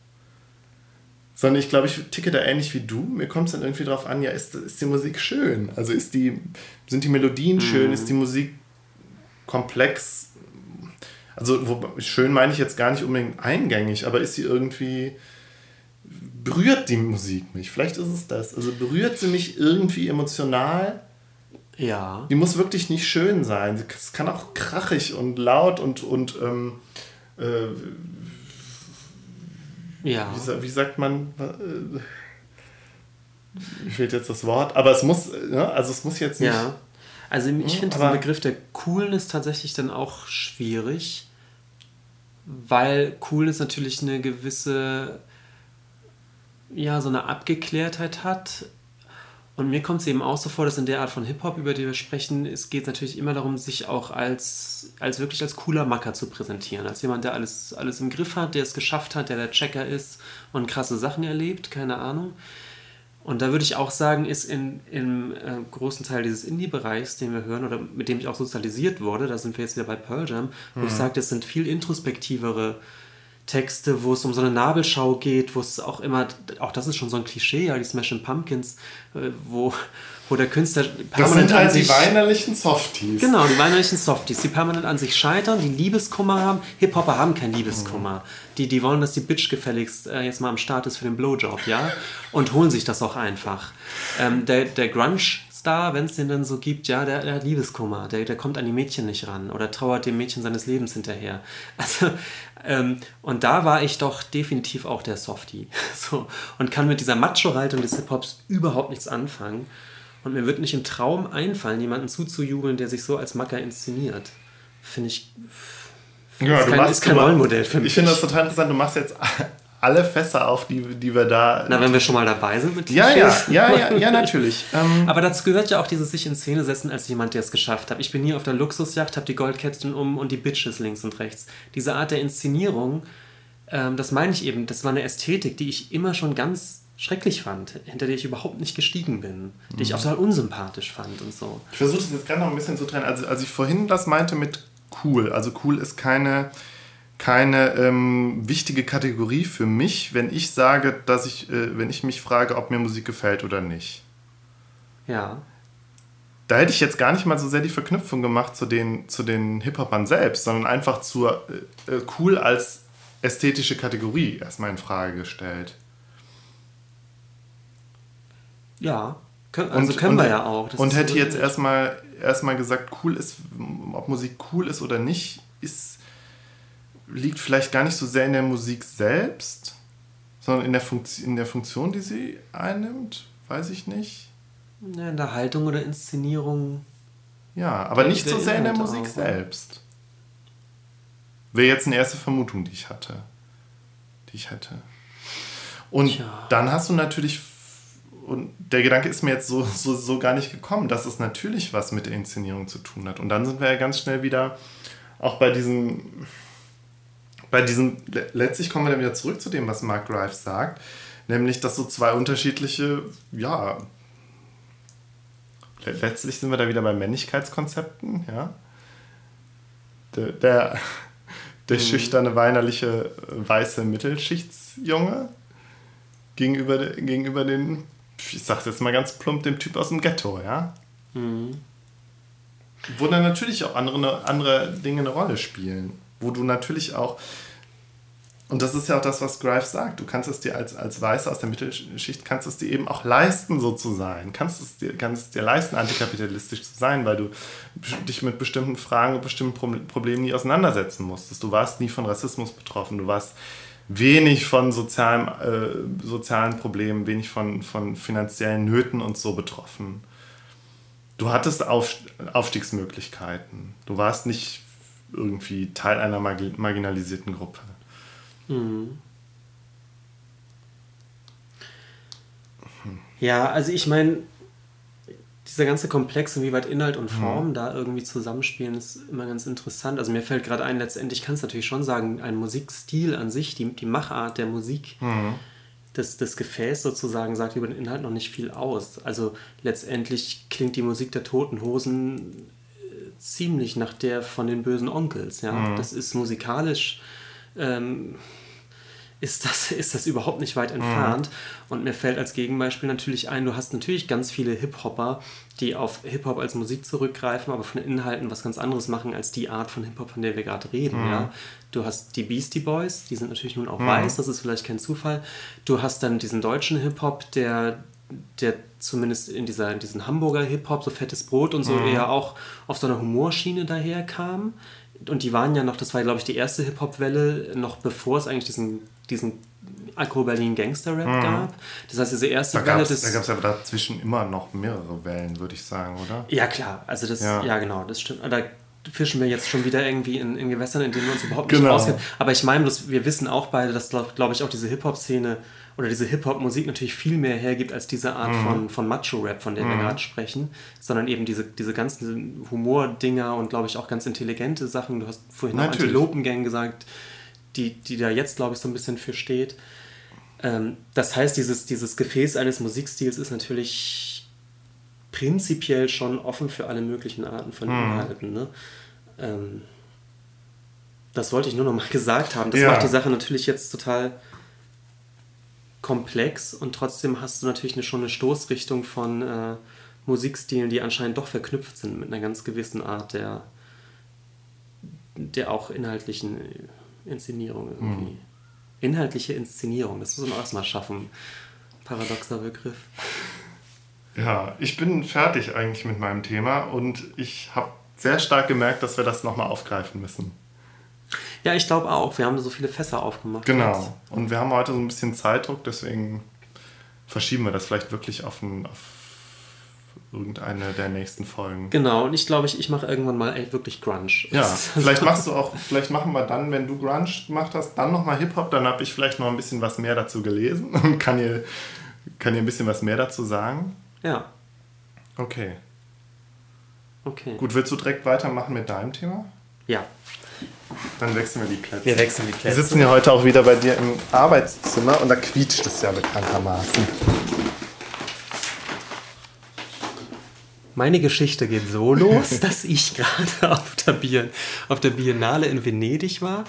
Sondern ich glaube, ich ticke da ähnlich wie du. Mir kommt es dann irgendwie drauf an, ja, ist, ist die Musik schön? Also ist die, sind die Melodien schön? Mhm. Ist die Musik komplex? Also wo, schön meine ich jetzt gar nicht unbedingt eingängig, aber ist sie irgendwie berührt die Musik mich? Vielleicht ist es das. Also berührt sie mich irgendwie emotional? Ja. Die muss wirklich nicht schön sein. Es kann auch krachig und laut und, und ähm, äh, ja. Wie, wie, sagt man? Äh, fehlt jetzt das Wort, aber es muss, ne? also es muss jetzt nicht. Ja. Also ich finde den Begriff der Coolness tatsächlich dann auch schwierig, weil Coolness natürlich eine gewisse, ja, so eine Abgeklärtheit hat. Und mir kommt es eben auch so vor, dass in der Art von Hip-Hop, über die wir sprechen, es geht natürlich immer darum, sich auch als, als wirklich als cooler Macker zu präsentieren. Als jemand, der alles, alles im Griff hat, der es geschafft hat, der der Checker ist und krasse Sachen erlebt, keine Ahnung. Und da würde ich auch sagen, ist in, im äh, großen Teil dieses Indie-Bereichs, den wir hören oder mit dem ich auch sozialisiert wurde, da sind wir jetzt wieder bei Pearl Jam, wo mhm. ich sage, das sind viel introspektivere Texte, wo es um so eine Nabelschau geht, wo es auch immer, auch das ist schon so ein Klischee, ja, die Smashing Pumpkins, äh, wo, wo der Künstler permanent das sind halt an sich, die weinerlichen Softies. Genau, die weinerlichen Softies, die permanent an sich scheitern, die Liebeskummer haben. Hip-Hopper haben keinen Liebeskummer. Mhm. Die, die wollen, dass die Bitch gefälligst äh, jetzt mal am Start ist für den Blowjob, ja? Und holen sich das auch einfach. Ähm, der, der Grunge Star, wenn es den dann so gibt, ja, der, der, hat Liebeskummer, der, der kommt an die Mädchen nicht ran oder trauert dem Mädchen seines Lebens hinterher. Also, ähm, und da war ich doch definitiv auch der Softie. So, und kann mit dieser Macho-Haltung des Hip-Hops überhaupt nichts anfangen. Und mir wird nicht im Traum einfallen, jemanden zuzujubeln, der sich so als Macker inszeniert. Finde ich. Ja, ist, kein, machst, ist kein Rollenmodell für mich. Ich finde das total interessant. Du machst jetzt alle Fässer auf, die, die wir da. Na, wenn wir schon mal dabei sind mit Ja, ja, ja, ja, ja, natürlich. Ähm, Aber dazu gehört ja auch dieses sich in Szene setzen als jemand, der es geschafft hat. Ich bin hier auf der Luxusjacht, habe die Goldkätzchen um und die Bitches links und rechts. Diese Art der Inszenierung, ähm, das meine ich eben, das war eine Ästhetik, die ich immer schon ganz schrecklich fand, hinter der ich überhaupt nicht gestiegen bin, die ich auch total unsympathisch fand und so. Ich versuche das jetzt gerade noch ein bisschen zu trennen. Also, als ich vorhin das meinte mit cool, also cool ist keine, keine ähm, wichtige Kategorie für mich, wenn ich sage, dass ich, äh, wenn ich mich frage, ob mir Musik gefällt oder nicht. Ja. Da hätte ich jetzt gar nicht mal so sehr die Verknüpfung gemacht zu den, zu den Hip-Hopern selbst, sondern einfach zur äh, cool als ästhetische Kategorie erstmal in Frage gestellt. Ja, können, also und, können wir ja auch. Das und hätte jetzt erstmal erstmal gesagt, cool ist, ob Musik cool ist oder nicht, ist, liegt vielleicht gar nicht so sehr in der Musik selbst, sondern in der, Funktion, in der Funktion, die sie einnimmt. Weiß ich nicht. Ja, in der Haltung oder Inszenierung. Ja, aber nicht so sehr in der Musik auch. selbst. Wäre jetzt eine erste Vermutung, die ich hatte. Die ich hätte. Und Tja. dann hast du natürlich und der Gedanke ist mir jetzt so, so, so gar nicht gekommen, dass es natürlich was mit der Inszenierung zu tun hat. Und dann sind wir ja ganz schnell wieder auch bei diesem, bei diesem, letztlich kommen wir dann wieder zurück zu dem, was Mark Grives sagt, nämlich, dass so zwei unterschiedliche, ja, letztlich sind wir da wieder bei Männlichkeitskonzepten, ja. Der, der, der mhm. schüchterne, weinerliche, weiße Mittelschichtsjunge gegenüber, gegenüber den ich sag's jetzt mal ganz plump, dem Typ aus dem Ghetto, ja? Mhm. Wo dann natürlich auch andere, andere Dinge eine Rolle spielen. Wo du natürlich auch, und das ist ja auch das, was Grives sagt, du kannst es dir als, als Weißer aus der Mittelschicht, kannst es dir eben auch leisten, so zu sein. Kannst es dir, kannst es dir leisten, antikapitalistisch zu sein, weil du dich mit bestimmten Fragen und bestimmten Problemen nie auseinandersetzen musstest. Du warst nie von Rassismus betroffen, du warst wenig von sozialen, äh, sozialen Problemen, wenig von, von finanziellen Nöten und so betroffen. Du hattest Auf, Aufstiegsmöglichkeiten. Du warst nicht irgendwie Teil einer marginalisierten Gruppe. Mhm. Ja, also ich meine, dieser ganze Komplex, inwieweit Inhalt und Form mhm. da irgendwie zusammenspielen, ist immer ganz interessant. Also mir fällt gerade ein, letztendlich kann es natürlich schon sagen, ein Musikstil an sich, die, die Machart der Musik, mhm. das, das Gefäß sozusagen, sagt über den Inhalt noch nicht viel aus. Also letztendlich klingt die Musik der Toten Hosen ziemlich nach der von den bösen Onkels. Ja? Mhm. Das ist musikalisch. Ähm, ist das, ist das überhaupt nicht weit entfernt. Mhm. Und mir fällt als Gegenbeispiel natürlich ein, du hast natürlich ganz viele Hip-Hopper, die auf Hip-Hop als Musik zurückgreifen, aber von den Inhalten was ganz anderes machen als die Art von Hip-Hop, von der wir gerade reden. Mhm. Ja? Du hast die Beastie Boys, die sind natürlich nun auch mhm. weiß, das ist vielleicht kein Zufall. Du hast dann diesen deutschen Hip-Hop, der, der zumindest in, dieser, in diesen Hamburger Hip-Hop, so fettes Brot und so, mhm. eher auch auf so einer Humorschiene daherkam und die waren ja noch, das war glaube ich die erste Hip-Hop-Welle, noch bevor es eigentlich diesen diesen Agro-Berlin-Gangster-Rap mhm. gab. Das heißt, diese erste da Welle... Des, da gab es aber dazwischen immer noch mehrere Wellen, würde ich sagen, oder? Ja, klar. Also das, ja, ja genau, das stimmt. Da fischen wir jetzt schon wieder irgendwie in, in Gewässern, in denen wir uns überhaupt nicht genau. auskennen. Aber ich meine, wir wissen auch beide, dass, glaube ich, auch diese Hip-Hop-Szene oder diese Hip-Hop-Musik natürlich viel mehr hergibt als diese Art mhm. von, von Macho-Rap, von der mhm. wir gerade sprechen, sondern eben diese, diese ganzen Humor-Dinger und, glaube ich, auch ganz intelligente Sachen. Du hast vorhin noch Antilopen-Gang gesagt, die, die da jetzt, glaube ich, so ein bisschen für steht. Ähm, das heißt, dieses, dieses Gefäß eines Musikstils ist natürlich prinzipiell schon offen für alle möglichen Arten von hm. Inhalten. Ne? Ähm, das wollte ich nur noch mal gesagt haben. Das ja. macht die Sache natürlich jetzt total komplex und trotzdem hast du natürlich eine, schon eine Stoßrichtung von äh, Musikstilen, die anscheinend doch verknüpft sind mit einer ganz gewissen Art der, der auch inhaltlichen Inszenierung irgendwie. Hm. Inhaltliche Inszenierung, das muss man auch erstmal schaffen. Paradoxer Begriff. Ja, ich bin fertig eigentlich mit meinem Thema und ich habe sehr stark gemerkt, dass wir das nochmal aufgreifen müssen. Ja, ich glaube auch. Wir haben so viele Fässer aufgemacht. Genau. Jetzt. Und wir haben heute so ein bisschen Zeitdruck, deswegen verschieben wir das vielleicht wirklich auf, ein, auf irgendeine der nächsten Folgen. Genau, und ich glaube, ich, ich mache irgendwann mal ey, wirklich Grunge. Ja, vielleicht machst du auch, vielleicht machen wir dann, wenn du Grunge gemacht hast, dann nochmal Hip-Hop, dann habe ich vielleicht noch ein bisschen was mehr dazu gelesen und kann dir, kann dir ein bisschen was mehr dazu sagen. Ja. Okay. Okay. Gut, willst du direkt weitermachen mit deinem Thema? Ja. Dann wechseln wir die Plätze. Wir wechseln die Plätze. Wir sitzen ja heute auch wieder bei dir im Arbeitszimmer und da quietscht es ja bekanntermaßen. Meine Geschichte geht so los, dass ich gerade auf, der auf der Biennale in Venedig war.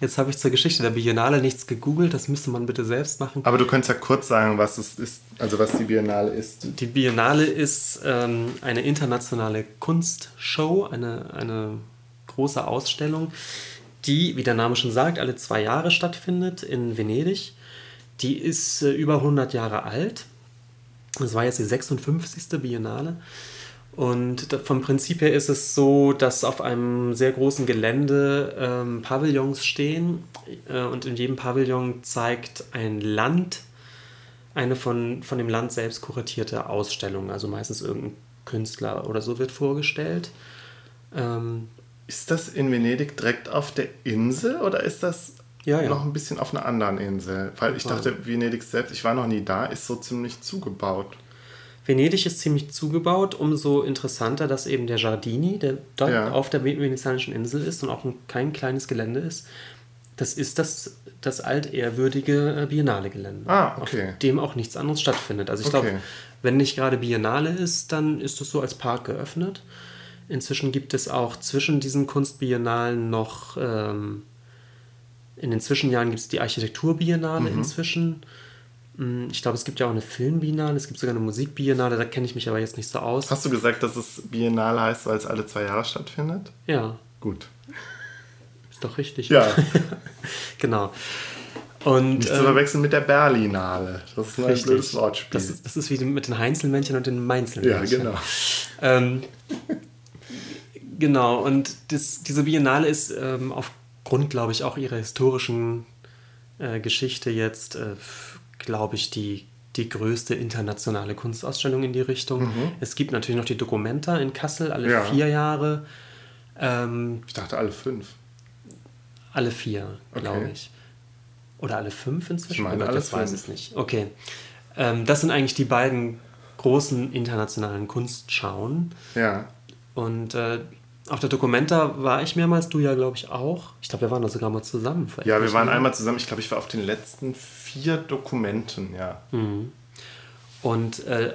Jetzt habe ich zur Geschichte der Biennale nichts gegoogelt, das müsste man bitte selbst machen. Aber du könntest ja kurz sagen, was es ist, also was die Biennale ist. Die Biennale ist ähm, eine internationale Kunstshow, eine, eine große Ausstellung, die, wie der Name schon sagt, alle zwei Jahre stattfindet in Venedig. Die ist äh, über 100 Jahre alt. Das war jetzt die 56. Biennale. Und vom Prinzip her ist es so, dass auf einem sehr großen Gelände ähm, Pavillons stehen äh, und in jedem Pavillon zeigt ein Land eine von, von dem Land selbst kuratierte Ausstellung. Also meistens irgendein Künstler oder so wird vorgestellt. Ähm, ist das in Venedig direkt auf der Insel oder ist das ja, ja. noch ein bisschen auf einer anderen Insel? Weil ich dachte, Venedig selbst, ich war noch nie da, ist so ziemlich zugebaut. Venedig ist ziemlich zugebaut, umso interessanter, dass eben der Giardini, der dort ja. auf der venezianischen Insel ist und auch ein, kein kleines Gelände ist, das ist das, das altehrwürdige äh, Biennale-Gelände, ah, okay. auf dem auch nichts anderes stattfindet. Also ich okay. glaube, wenn nicht gerade Biennale ist, dann ist das so als Park geöffnet. Inzwischen gibt es auch zwischen diesen Kunstbiennalen noch, ähm, in den Zwischenjahren gibt es die Architekturbiennale mhm. inzwischen. Mm, ich glaube, es gibt ja auch eine Filmbiennale, es gibt sogar eine Musikbiennale, da kenne ich mich aber jetzt nicht so aus. Hast du gesagt, dass es Biennale heißt, weil es alle zwei Jahre stattfindet? Ja. Gut. Ist doch richtig. Ja. genau. Und, Nicht zu ähm, verwechseln mit der Berlinale. Das ist ein richtig. blödes Wortspiel. Das ist, das ist wie mit den Heinzelmännchen und den Mainzelmännchen. Ja, genau. ähm, genau, und das, diese Biennale ist ähm, aufgrund, glaube ich, auch ihrer historischen äh, Geschichte jetzt äh, glaube ich, die, die größte internationale Kunstausstellung in die Richtung. Mhm. Es gibt natürlich noch die Documenta in Kassel, alle ja. vier Jahre. Ähm, ich dachte alle fünf. Alle vier, glaube okay. ich. Oder alle fünf inzwischen? Ich meine, alle das weiß es nicht. Okay. Ähm, das sind eigentlich die beiden großen internationalen Kunstschauen. Ja. Und äh, auf der Documenta war ich mehrmals, du ja, glaube ich, auch. Ich glaube, wir waren da sogar mal zusammen. Ja, wir waren einmal zusammen. Ich glaube, ich war auf den letzten vier Dokumenten, ja. Mhm. Und äh,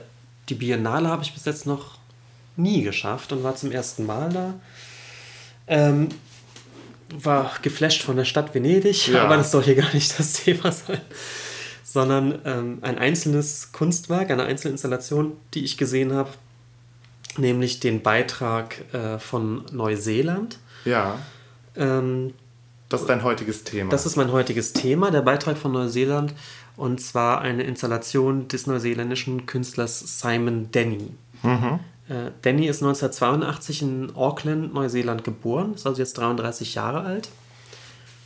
die Biennale habe ich bis jetzt noch nie geschafft und war zum ersten Mal da. Ähm, war geflasht von der Stadt Venedig, ja. aber das soll hier gar nicht das Thema sein. Sondern ähm, ein einzelnes Kunstwerk, eine einzelne Installation, die ich gesehen habe, nämlich den Beitrag äh, von Neuseeland. Ja. Ähm, das ist dein heutiges Thema. Das ist mein heutiges Thema, der Beitrag von Neuseeland. Und zwar eine Installation des neuseeländischen Künstlers Simon Denny. Mhm. Äh, Denny ist 1982 in Auckland, Neuseeland geboren, ist also jetzt 33 Jahre alt.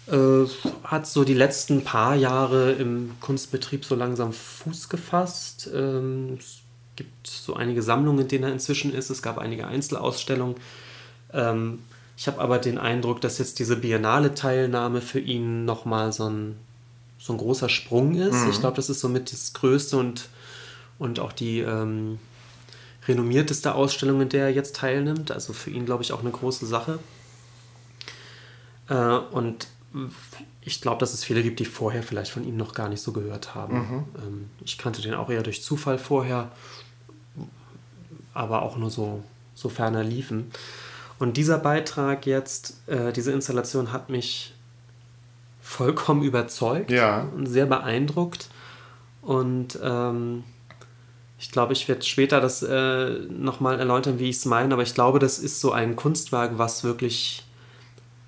Äh, hat so die letzten paar Jahre im Kunstbetrieb so langsam Fuß gefasst. Ähm, gibt so einige Sammlungen, in denen er inzwischen ist. Es gab einige Einzelausstellungen. Ähm, ich habe aber den Eindruck, dass jetzt diese Biennale-Teilnahme für ihn nochmal so ein, so ein großer Sprung ist. Mhm. Ich glaube, das ist somit das größte und, und auch die ähm, renommierteste Ausstellung, in der er jetzt teilnimmt. Also für ihn, glaube ich, auch eine große Sache. Äh, und ich glaube, dass es viele gibt, die vorher vielleicht von ihm noch gar nicht so gehört haben. Mhm. Ähm, ich kannte den auch eher durch Zufall vorher, aber auch nur so, so ferner liefen. Und dieser Beitrag jetzt, äh, diese Installation hat mich vollkommen überzeugt ja. und sehr beeindruckt. Und ähm, ich glaube, ich werde später das äh, nochmal erläutern, wie ich es meine, aber ich glaube, das ist so ein Kunstwerk, was wirklich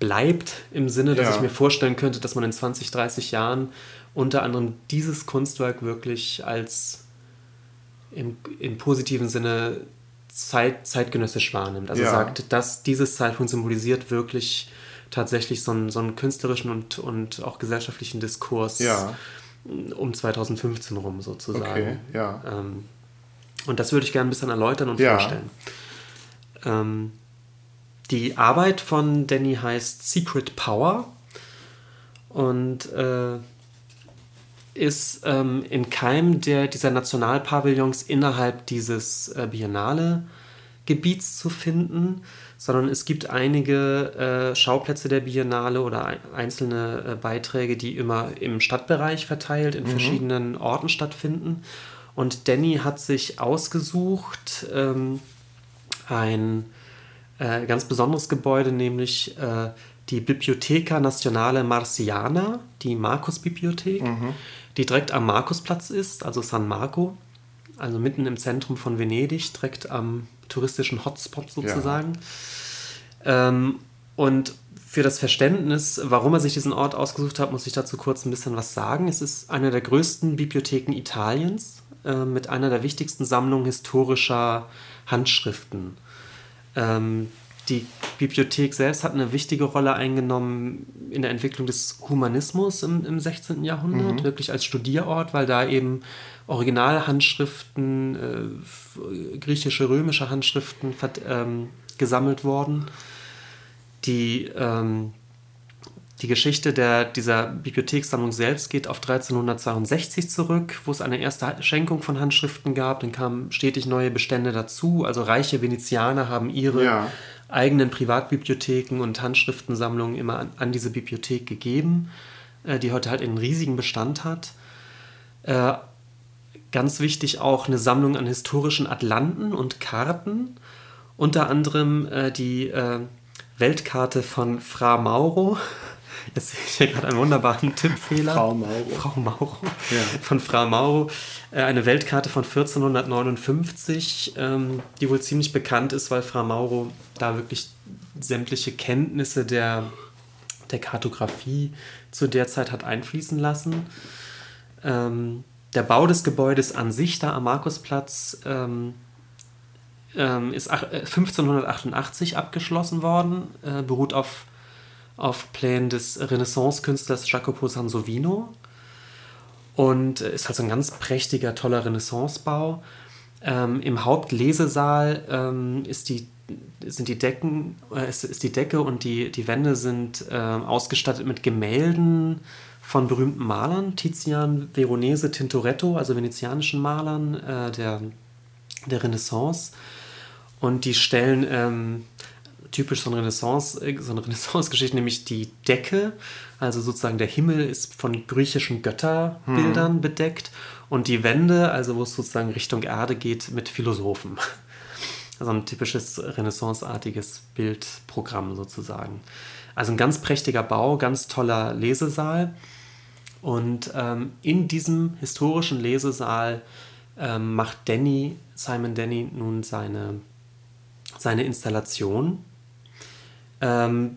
bleibt, im Sinne, dass ja. ich mir vorstellen könnte, dass man in 20, 30 Jahren unter anderem dieses Kunstwerk wirklich als im, im positiven Sinne zeit, zeitgenössisch wahrnimmt. Also ja. sagt, dass dieses Zeitpunkt symbolisiert wirklich tatsächlich so einen, so einen künstlerischen und, und auch gesellschaftlichen Diskurs ja. um 2015 rum sozusagen. Okay, ja. Ähm, und das würde ich gerne ein bisschen erläutern und ja. vorstellen. Ähm, die Arbeit von Danny heißt Secret Power und äh, ist ähm, im Keim der, dieser Nationalpavillons innerhalb dieses äh, Biennale Gebiets zu finden, sondern es gibt einige äh, Schauplätze der Biennale oder ein, einzelne äh, Beiträge, die immer im Stadtbereich verteilt in mhm. verschiedenen Orten stattfinden. Und Danny hat sich ausgesucht ähm, ein äh, ganz besonderes Gebäude, nämlich äh, die Bibliotheca Nazionale Marciana, die Markus-Bibliothek, mhm. Die direkt am Markusplatz ist, also San Marco, also mitten im Zentrum von Venedig, direkt am touristischen Hotspot sozusagen. Ja. Ähm, und für das Verständnis, warum er sich diesen Ort ausgesucht hat, muss ich dazu kurz ein bisschen was sagen. Es ist eine der größten Bibliotheken Italiens äh, mit einer der wichtigsten Sammlungen historischer Handschriften. Ähm, die Bibliothek selbst hat eine wichtige Rolle eingenommen in der Entwicklung des Humanismus im, im 16. Jahrhundert, mhm. wirklich als Studierort, weil da eben Originalhandschriften, äh, griechische, römische Handschriften ähm, gesammelt wurden. Die, ähm, die Geschichte der, dieser Bibliothekssammlung selbst geht auf 1362 zurück, wo es eine erste Schenkung von Handschriften gab. Dann kamen stetig neue Bestände dazu. Also reiche Venezianer haben ihre ja. Eigenen Privatbibliotheken und Handschriftensammlungen immer an, an diese Bibliothek gegeben, äh, die heute halt einen riesigen Bestand hat. Äh, Ganz wichtig auch eine Sammlung an historischen Atlanten und Karten. Unter anderem äh, die äh, Weltkarte von Fra Mauro. Jetzt sehe ich hier gerade einen wunderbaren Tippfehler. Frau Mauro. Frau Mauro. Ja. Von Fra Mauro. Äh, eine Weltkarte von 1459, ähm, die wohl ziemlich bekannt ist, weil Fra Mauro da wirklich sämtliche Kenntnisse der, der Kartografie zu der Zeit hat einfließen lassen. Ähm, der Bau des Gebäudes an sich da am Markusplatz ähm, ist 1588 äh, abgeschlossen worden, äh, beruht auf, auf Plänen des Renaissance-Künstlers Jacopo Sansovino und ist halt so ein ganz prächtiger, toller Renaissancebau. Ähm, Im Hauptlesesaal ähm, ist die sind die Decken, äh, ist, ist die Decke und die, die Wände sind äh, ausgestattet mit Gemälden, von berühmten Malern, Tizian, Veronese, Tintoretto, also venezianischen Malern äh, der, der Renaissance. Und die stellen ähm, typisch so eine Renaissance, äh, so eine Renaissance-Geschichte, nämlich die Decke, also sozusagen der Himmel ist von griechischen Götterbildern hm. bedeckt und die Wände, also wo es sozusagen Richtung Erde geht, mit Philosophen. Also ein typisches Renaissance-artiges Bildprogramm sozusagen. Also ein ganz prächtiger Bau, ganz toller Lesesaal. Und ähm, in diesem historischen Lesesaal ähm, macht Danny, Simon Danny nun seine, seine Installation. Ähm,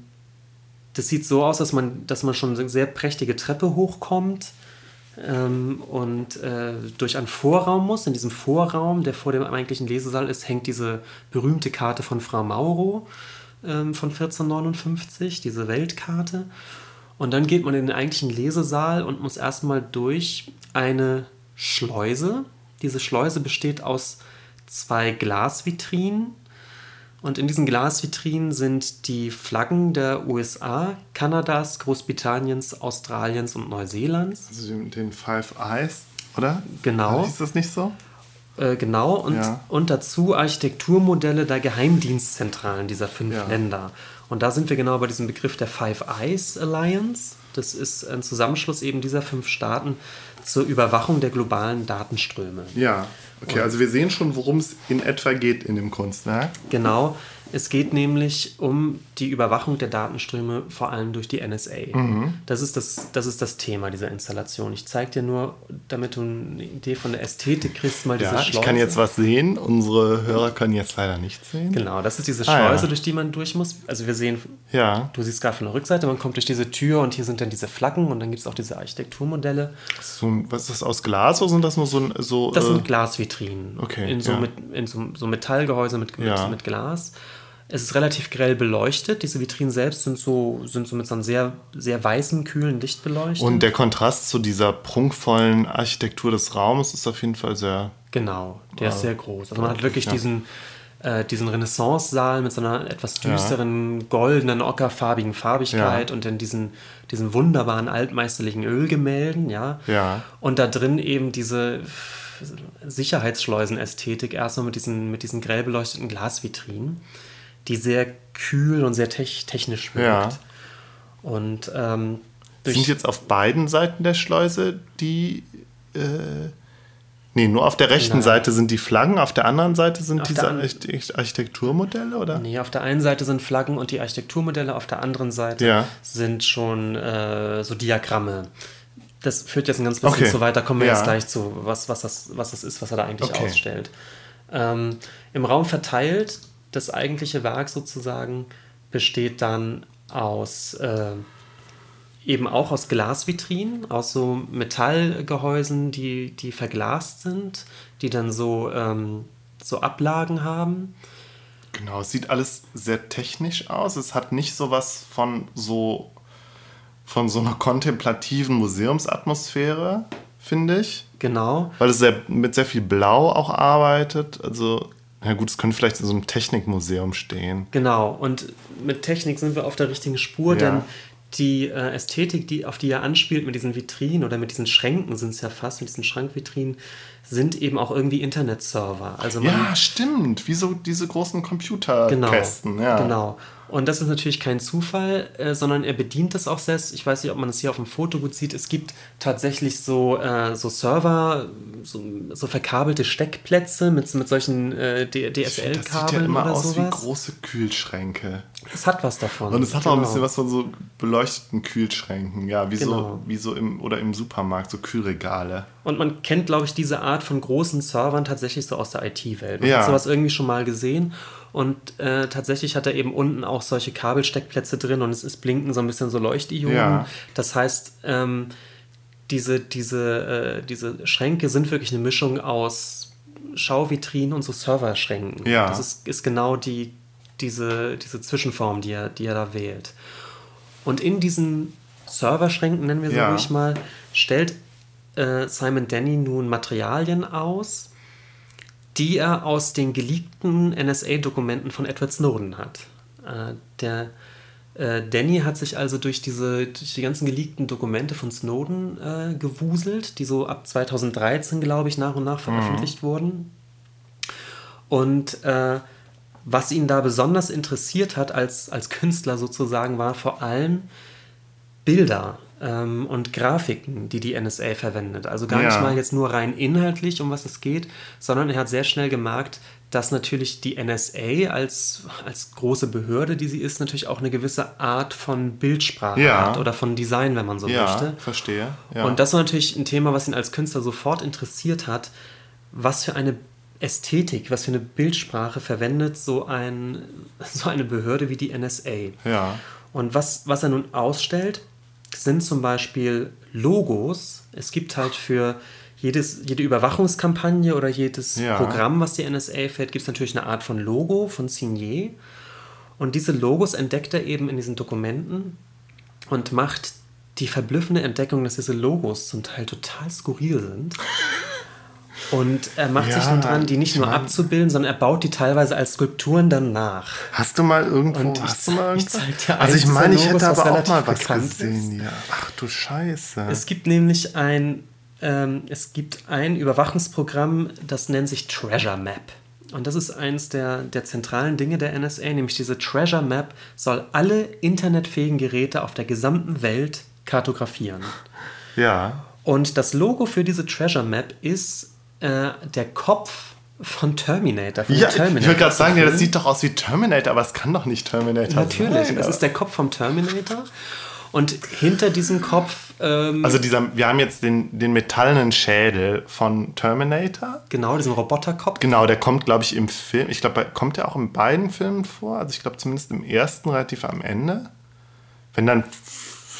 das sieht so aus, dass man, dass man schon eine sehr prächtige Treppe hochkommt ähm, und äh, durch einen Vorraum muss. In diesem Vorraum, der vor dem eigentlichen Lesesaal ist, hängt diese berühmte Karte von Frau Mauro ähm, von 1459, diese Weltkarte. Und dann geht man in den eigentlichen Lesesaal und muss erstmal durch eine Schleuse. Diese Schleuse besteht aus zwei Glasvitrinen. Und in diesen Glasvitrinen sind die Flaggen der USA, Kanadas, Großbritanniens, Australiens und Neuseelands. Also den Five Eyes, oder? Genau. Ist das nicht so? Äh, genau, und, ja. und dazu Architekturmodelle der Geheimdienstzentralen dieser fünf ja. Länder. Und da sind wir genau bei diesem Begriff der Five Eyes Alliance. Das ist ein Zusammenschluss eben dieser fünf Staaten zur Überwachung der globalen Datenströme. Ja, okay, Und also wir sehen schon, worum es in etwa geht in dem Kunstwerk. Genau. Es geht nämlich um die Überwachung der Datenströme, vor allem durch die NSA. Mhm. Das, ist das, das ist das Thema dieser Installation. Ich zeige dir nur, damit du eine Idee von der Ästhetik kriegst, mal diese ja, Schleuse. Ich kann jetzt was sehen, unsere Hörer können jetzt leider nichts sehen. Genau, das ist diese Schleuse, ah, ja. durch die man durch muss. Also wir sehen, ja. du siehst gerade von der Rückseite, man kommt durch diese Tür und hier sind dann diese Flaggen und dann gibt es auch diese Architekturmodelle. So, was ist das aus Glas oder sind das nur so... so das äh, sind Glasvitrinen. Okay. In so, mit, in so, so Metallgehäuse mit, mit, mit Glas. Es ist relativ grell beleuchtet. Diese Vitrinen selbst sind so, sind so mit so einem sehr, sehr weißen, kühlen Licht beleuchtet. Und der Kontrast zu dieser prunkvollen Architektur des Raumes ist auf jeden Fall sehr. Genau, der ist sehr groß. Also man hat wirklich ja. diesen, äh, diesen Renaissance-Saal mit so einer etwas düsteren, ja. goldenen, ockerfarbigen Farbigkeit ja. und dann diesen, diesen wunderbaren altmeisterlichen Ölgemälden, ja. Ja. Und da drin eben diese Sicherheitsschleusenästhetik erstmal mit diesen, mit diesen grell beleuchteten Glasvitrinen, die sehr kühl und sehr te technisch wirkt. Ja. Und ähm, Sind jetzt auf beiden Seiten der Schleuse die. Äh, nee, nur auf der rechten Nein. Seite sind die Flaggen, auf der anderen Seite sind Auf diese Archite- Architekturmodelle, oder? Nee, auf der einen Seite sind Flaggen und die Architekturmodelle, auf der anderen Seite Ja. sind schon äh, so Diagramme. Das führt jetzt ein ganz bisschen Okay. zu weit, da kommen wir Ja. jetzt gleich zu, was, was, das, was das ist, was er da eigentlich Okay. ausstellt. Ähm, Im Raum verteilt, das eigentliche Werk sozusagen besteht dann aus äh, eben auch aus Glasvitrinen, aus so Metallgehäusen, die, die verglast sind, die dann so, ähm, so Ablagen haben. Genau, es sieht alles sehr technisch aus. Es hat nicht sowas von so von so einer kontemplativen Museumsatmosphäre, finde ich. Genau. Weil es sehr, mit sehr viel Blau auch arbeitet. Also, na gut, es könnte vielleicht in so einem Technikmuseum stehen. Genau, und mit Technik sind wir auf der richtigen Spur, Ja. denn die äh, Ästhetik, die, auf die er anspielt mit diesen Vitrinen oder mit diesen Schränken sind es ja fast, mit diesen Schrankvitrinen, sind eben auch irgendwie Internetserver. Also man, Ja, stimmt. Wie so diese großen genau, Computerkästen. ja. genau. Und das ist natürlich kein Zufall, äh, sondern er bedient das auch selbst. Ich weiß nicht, ob man das hier auf dem Foto gut sieht. Es gibt tatsächlich so, äh, so Server, so, so verkabelte Steckplätze mit, mit solchen äh, D- Das sieht ja DSL-Kabeln immer oder aus sowas. wie große Kühlschränke. Es hat was davon. Und es hat auch ein Genau. bisschen was von so beleuchteten Kühlschränken. Ja, wie Genau. so, wie so im, oder im Supermarkt, so Kühlregale. Und man kennt, glaube ich, diese Art von großen Servern tatsächlich so aus der IT-Welt. Man Ja. hat sowas irgendwie schon mal gesehen. Und äh, tatsächlich hat er eben unten auch solche Kabelsteckplätze drin und es ist blinken so ein bisschen so Leuchtionen. Ja. Das heißt, ähm, diese, diese, äh, diese Schränke sind wirklich eine Mischung aus Schauvitrinen und so Serverschränken. Ja. Das ist, ist genau die, diese, diese Zwischenform, die er, die er da wählt. Und in diesen Serverschränken, nennen wir so Ja. ruhig mal, stellt äh, Simon Denny nun Materialien aus, die er aus den geleakten NSA-Dokumenten von Edward Snowden hat. Äh, der äh, Danny hat sich also durch diese durch die ganzen geleakten Dokumente von Snowden äh, gewuselt, die so ab 2013, glaube ich, nach und nach veröffentlicht wurden. Und äh, was ihn da besonders interessiert hat als, als Künstler sozusagen, war vor allem Bilder ähm, und Grafiken, die die NSA verwendet. Also gar nicht Ja. mal jetzt nur rein inhaltlich, um was es geht, sondern er hat sehr schnell gemerkt, dass natürlich die NSA als, als große Behörde, die sie ist, natürlich auch eine gewisse Art von Bildsprache Ja. hat oder von Design, wenn man so Ja, möchte. verstehe. Ja. Und das war natürlich ein Thema, was ihn als Künstler sofort interessiert hat. Was für eine Ästhetik, was für eine Bildsprache verwendet so, ein, so eine Behörde wie die NSA? ja. Und was, was er nun ausstellt, sind zum Beispiel Logos. Es gibt halt für jedes, jede Überwachungskampagne oder jedes Ja. Programm, was die NSA fährt, gibt es natürlich eine Art von Logo, von Signet. Und diese Logos entdeckt er eben in diesen Dokumenten und macht die verblüffende Entdeckung, dass diese Logos zum Teil total skurril sind. Und er macht sich Ja, nun dran, die nicht ich nur mein- abzubilden, sondern er baut die teilweise als Skulpturen dann nach. Hast du mal irgendwo, Und ich hast du mal zeig- ich zeig dir Also ich meine, ich hätte aber auch mal was gesehen. Ja. Ach du Scheiße. Es gibt nämlich ein, ähm, es gibt ein Überwachungsprogramm, das nennt sich Treasure Map. Und das ist eins der, der zentralen Dinge der NSA, nämlich diese Treasure Map soll alle internetfähigen Geräte auf der gesamten Welt kartografieren. ja. Und das Logo für diese Treasure Map ist äh, der Kopf von Terminator. Von Ja, ich Terminator würde gerade sagen, ja, das sieht doch aus wie Terminator, aber es kann doch nicht Terminator Natürlich, sein. das ist der Kopf vom Terminator. Und hinter diesem Kopf ähm, also dieser, wir haben jetzt den, den metallenen Schädel von Terminator. genau diesen Roboterkopf. Genau, der kommt, glaube ich, im Film. Ich glaube, kommt der auch in beiden Filmen vor? Also ich glaube zumindest im ersten relativ am Ende. Wenn dann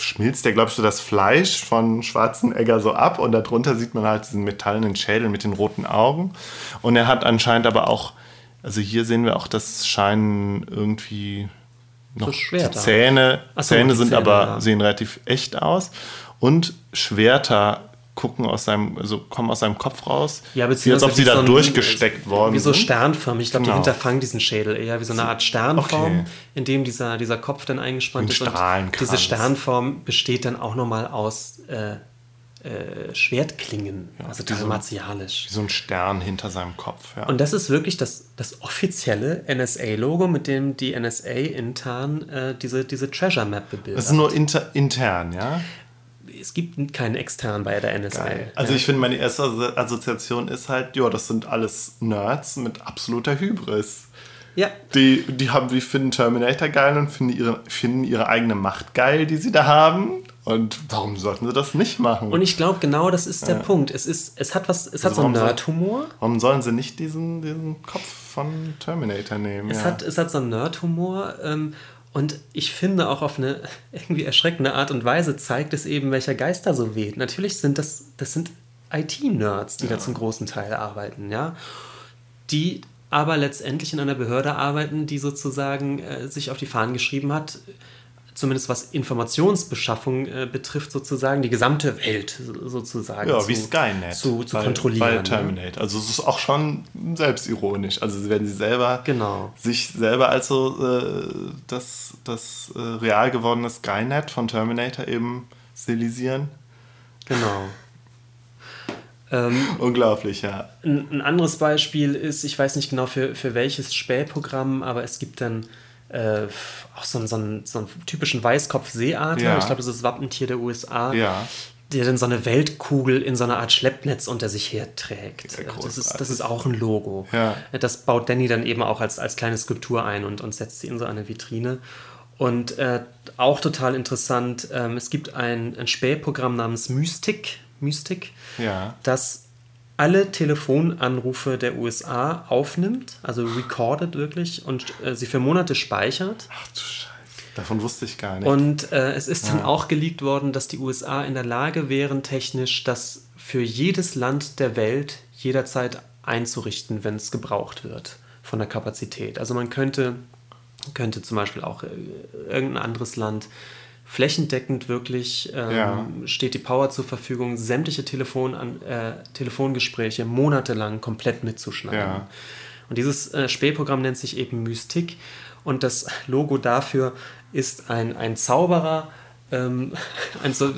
schmilzt der, glaube ich, so das Fleisch von Schwarzenegger so ab und darunter sieht man halt diesen metallenen Schädel mit den roten Augen. Und er hat anscheinend aber auch, also hier sehen wir auch, das scheinen irgendwie noch So die Zähne. Ach Zähne die sind Zähne, aber, ja. sehen relativ echt aus. Und Schwerter gucken aus seinem, also kommen aus seinem Kopf raus. Ja, wie als beziehungsweise ob sie da so durchgesteckt worden Wie so sternförmig. Ich glaube, Genau. die hinterfangen diesen Schädel eher wie so eine Art Sternform, Okay. in dem dieser, dieser Kopf dann eingespannt Ein ist. Und diese Sternform besteht dann auch nochmal aus äh, äh, Schwertklingen, ja, also total so, martialisch. Wie so ein Stern hinter seinem Kopf. Ja. Und das ist wirklich das, das offizielle NSA-Logo, mit dem die NSA intern äh, diese, diese Treasure Map bebildert. Das ist nur inter, intern, ja? Es gibt keinen extern bei der NSA. Geil. Also ja. ich finde, meine erste Assoziation ist halt, ja, das sind alles Nerds mit absoluter Hybris. Ja. Die, die haben, die finden Terminator geil und finden ihre, finden ihre eigene Macht geil, die sie da haben. Und warum sollten sie das nicht machen? Und ich glaube, genau das ist der ja. Punkt. Es, ist, es hat was, es also hat so einen Nerd-Humor. Warum sollen sie nicht diesen, diesen Kopf von Terminator nehmen? Es, ja. hat, es hat so einen Nerd-Humor. Ähm, und ich finde auch auf eine irgendwie erschreckende Art und Weise zeigt es eben, welcher Geist da so weht. Natürlich sind das, das sind IT-Nerds, die ja. da zum großen Teil arbeiten, ja. Die aber letztendlich in einer Behörde arbeiten, die sozusagen äh, sich auf die Fahnen geschrieben hat, zumindest was Informationsbeschaffung äh, betrifft, sozusagen die gesamte Welt sozusagen ja, zu, wie Skynet zu, zu bei, kontrollieren. Bei? Terminator. Ne? Also es ist auch schon selbstironisch. Also wenn sie selber genau. sich selber also äh, das, das äh, real gewordene Skynet von Terminator eben stilisieren. Genau. Ähm, Unglaublich, ja. Ein, ein, anderes Beispiel ist, ich weiß nicht genau für, für welches Spähprogramm, aber es gibt dann äh, auch so einen, so, einen, so einen typischen Weißkopf-Seeadler. Ja. Ich glaube, das ist das Wappentier der USA. Ja. Der dann so eine Weltkugel in so einer Art Schleppnetz unter sich herträgt. Ja, das, ist, das ist auch ein Logo. Ja. Das baut Danny dann eben auch als, als kleine Skulptur ein und, und setzt sie in so eine Vitrine. Und äh, auch total interessant, ähm, es gibt ein, ein Spähprogramm namens Mystic, Mystic, ja. das alle Telefonanrufe der USA aufnimmt, also recorded wirklich und äh, sie für Monate speichert. Ach du Scheiße. Davon wusste ich gar nicht. Und äh, es ist ja. dann auch geleakt worden, dass die USA in der Lage wären, technisch das für jedes Land der Welt jederzeit einzurichten, wenn es gebraucht wird von der Kapazität. Also man könnte, könnte zum Beispiel auch äh, irgendein anderes Land flächendeckend wirklich ähm, ja. steht die Power zur Verfügung, sämtliche Telefon an, äh, Telefongespräche monatelang komplett mitzuschneiden. Ja. Und dieses äh, Spähprogramm nennt sich eben Mystik und das Logo dafür ist ein, ein Zauberer, ähm, ein so, so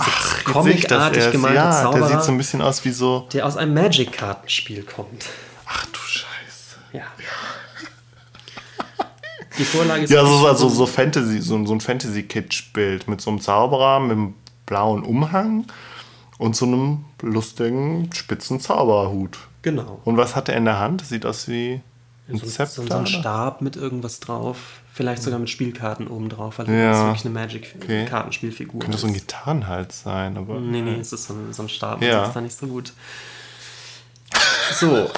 comicartig gemalter ja, Zauberer. Der sieht so ein bisschen aus wie so. Der aus einem Magic-Kartenspiel kommt. Ach du Scheiße. Ja. ja. Die Vorlage ist ja, so, also so Fantasy, so, so ein Fantasy-Kitsch-Bild mit so einem Zauberer mit einem blauen Umhang und so einem lustigen spitzen Zauberhut. Genau. Und was hat er in der Hand? Sieht aus wie ein so, Zepter, so ein Stab mit irgendwas drauf. Vielleicht sogar mit Spielkarten oben drauf, weil ja. das ist wirklich eine Magic-Kartenspielfigur. Okay. Könnte so ein Gitarrenhals sein, aber. Nee, nee, es ist so ein, so ein Stab, ja. das ist da nicht so gut. So,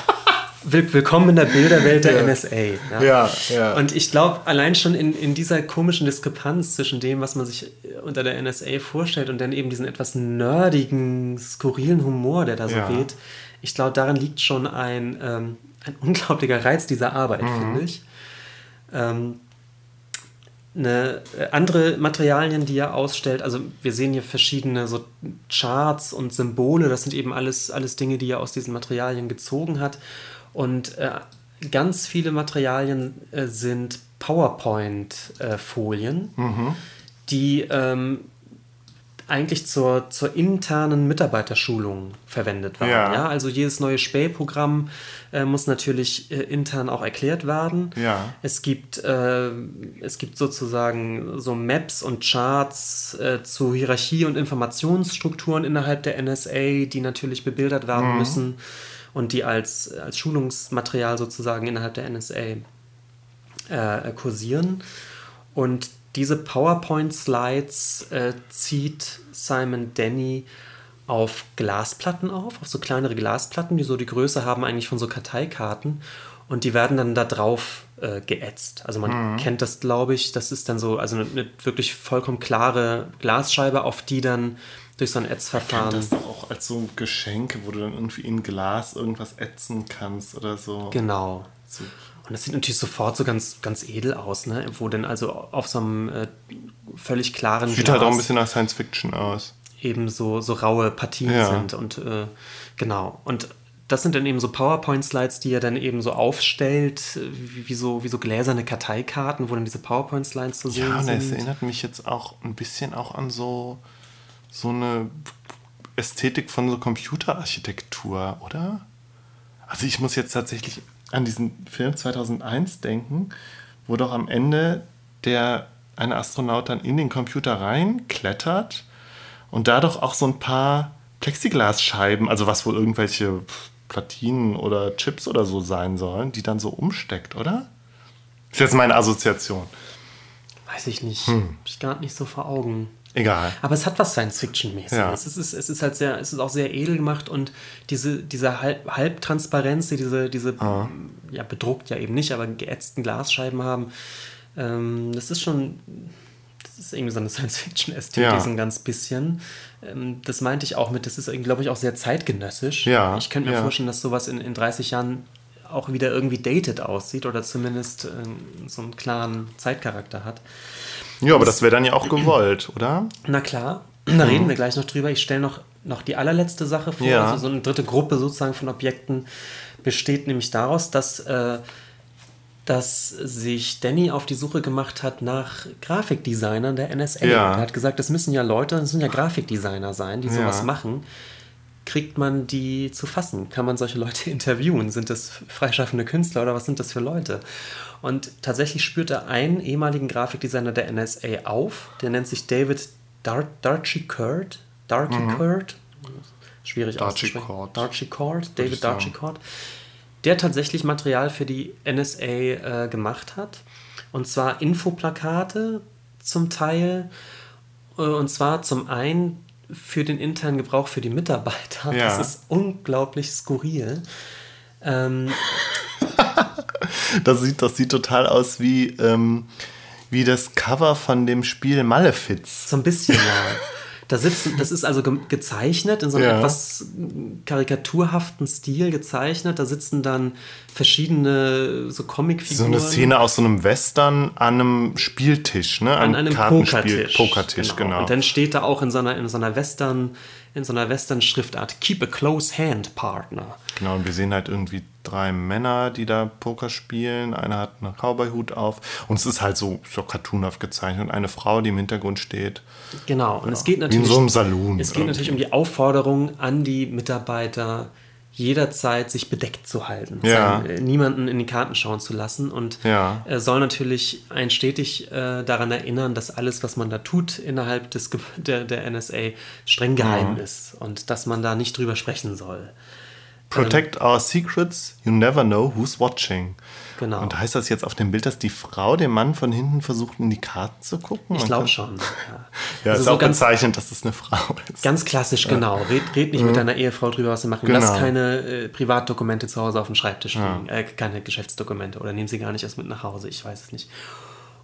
willkommen in der Bilderwelt der. NSA. Ja, ja. ja. Und ich glaube, allein schon in, in dieser komischen Diskrepanz zwischen dem, was man sich unter der NSA vorstellt und dann eben diesen etwas nerdigen, skurrilen Humor, der da so ja. weht, ich glaube, darin liegt schon ein, ähm, ein unglaublicher Reiz dieser Arbeit, mhm. finde ich. Ähm, eine, äh, andere Materialien, die er ausstellt, also wir sehen hier verschiedene so Charts und Symbole, das sind eben alles, alles Dinge, die er aus diesen Materialien gezogen hat. Und äh, ganz viele Materialien äh, sind PowerPoint-Folien, mhm. die ähm, eigentlich zur, zur internen Mitarbeiterschulung verwendet waren. Ja. ja? Also jedes neue Spähprogramm äh, muss natürlich äh, intern auch erklärt werden. Ja. Es, gibt, äh, es gibt sozusagen so Maps und Charts äh, zu Hierarchie- und Informationsstrukturen innerhalb der NSA, die natürlich bebildert werden mhm. müssen und die als, als Schulungsmaterial sozusagen innerhalb der NSA äh, kursieren. Und diese PowerPoint-Slides äh, zieht Simon Denny auf Glasplatten auf, auf so kleinere Glasplatten, die so die Größe haben eigentlich von so Karteikarten. Und die werden dann da drauf äh, geätzt. Also man mhm. kennt das, glaube ich, das ist dann so, also eine, eine, wirklich vollkommen klare Glasscheibe, auf die dann durch so ein Ätzverfahren. Das doch auch als so Geschenke, wo du dann irgendwie in Glas irgendwas ätzen kannst oder so. Genau. So. Und das sieht natürlich sofort so ganz, ganz edel aus, ne? Wo dann also auf so einem äh, völlig klaren Sieht Glas halt auch ein bisschen nach Science Fiction aus. Eben so, so raue Partien ja. sind und äh, genau. Und das sind dann eben so PowerPoint-Slides, die er dann eben so aufstellt, wie, wie, so, wie so gläserne Karteikarten, wo dann diese PowerPoint-Slides zu sehen ja, sind. Ja, das erinnert mich jetzt auch ein bisschen auch an so so eine Ästhetik von so Computerarchitektur, oder? Also ich muss jetzt tatsächlich an diesen Film 2001 denken, wo doch am Ende der eine Astronaut dann in den Computer reinklettert und da doch auch so ein paar Plexiglasscheiben, also was wohl irgendwelche Platinen oder Chips oder so sein sollen, die dann so umsteckt, oder? Ist jetzt meine Assoziation. Weiß ich nicht. Hm. Hab ich gerade nicht so vor Augen. Egal. Aber es hat was Science-Fiction-mäßiges. Ja. Es, ist, es ist halt sehr, es ist auch sehr edel gemacht und diese, diese Halb Halbtransparenz, die diese, diese Ah. ja, bedruckt ja eben nicht, aber geätzten Glasscheiben haben, ähm, das ist schon, das ist irgendwie so eine Science-Fiction-Ästhetik, Ja. so ein ganz bisschen. Ähm, das meinte ich auch mit, das ist, glaube ich, auch sehr zeitgenössisch. Ja, Ich könnte mir ja. vorstellen, dass sowas in, in 30 Jahren auch wieder irgendwie dated aussieht oder zumindest ähm, so einen klaren Zeitcharakter hat. Ja, aber das wäre dann ja auch gewollt, oder? Na klar, da reden wir gleich noch drüber. Ich stelle noch, noch die allerletzte Sache vor. Ja. Also so eine dritte Gruppe sozusagen von Objekten besteht nämlich daraus, dass, äh, dass sich Danny auf die Suche gemacht hat nach Grafikdesignern der NSA. Ja. Er hat gesagt, das müssen ja Leute, das müssen ja Grafikdesigner sein, die sowas Ja. machen. Kriegt man die zu fassen? Kann man solche Leute interviewen? Sind das freischaffende Künstler oder was sind das für Leute? Und tatsächlich spürt er einen ehemaligen Grafikdesigner der NSA auf, der nennt sich David Dar Darchy-Kurt. Darchy-Kurt? Schwierig auszusprechen. Darchy-Kurt. Darchy-Kurt, David ich sagen. Darchy-Kurt. Der tatsächlich Material für die NSA äh, gemacht hat. Und zwar Infoplakate zum Teil. Äh, Und zwar zum einen für den internen Gebrauch für die Mitarbeiter. Ja. Das ist unglaublich skurril. Ähm, Das sieht, das sieht total aus wie, ähm, wie das Cover von dem Spiel Malefiz. So ein bisschen, ja. Da sitzen, das ist also ge gezeichnet, in so einem Ja. etwas karikaturhaften Stil gezeichnet. Da sitzen dann verschiedene so So Comicfiguren. eine Szene aus so einem Western an einem Spieltisch, ne? an einem Kartenspiel- Pokertisch. Pokertisch, genau. Und dann steht da auch in so einer, in so einer Western, in so einer Western-Schriftart, Keep a close hand, Partner. Genau, und wir sehen halt irgendwie drei Männer, die da Poker spielen. Einer hat einen Cowboy-Hut auf. Und es ist halt so, so cartoonhaft gezeichnet. Und eine Frau, die im Hintergrund steht. Genau. Und es geht natürlich. in so einem Saloon. Es geht natürlich um die Aufforderung an die Mitarbeiter, jederzeit sich bedeckt zu halten, Ja. sein, äh, niemanden in die Karten schauen zu lassen und Ja. äh, soll natürlich einen stetig äh, daran erinnern, dass alles, was man da tut innerhalb des, der, der NSA, streng geheim ist und dass man da nicht drüber sprechen soll. Protect our secrets, you never know who's watching. Genau. Und heißt das jetzt auf dem Bild, dass die Frau dem Mann von hinten versucht, in die Karten zu gucken? Ich glaube schon. Ja, Ja, Also ist so auch ganz, bezeichnet, dass es eine Frau ist. ganz klassisch, genau. Red, red nicht mit deiner Ehefrau drüber, was sie machen. Genau. Lass keine äh, Privatdokumente zu Hause auf dem Schreibtisch liegen. Äh, keine Geschäftsdokumente oder nehmen sie gar nicht erst mit nach Hause. Ich weiß es nicht.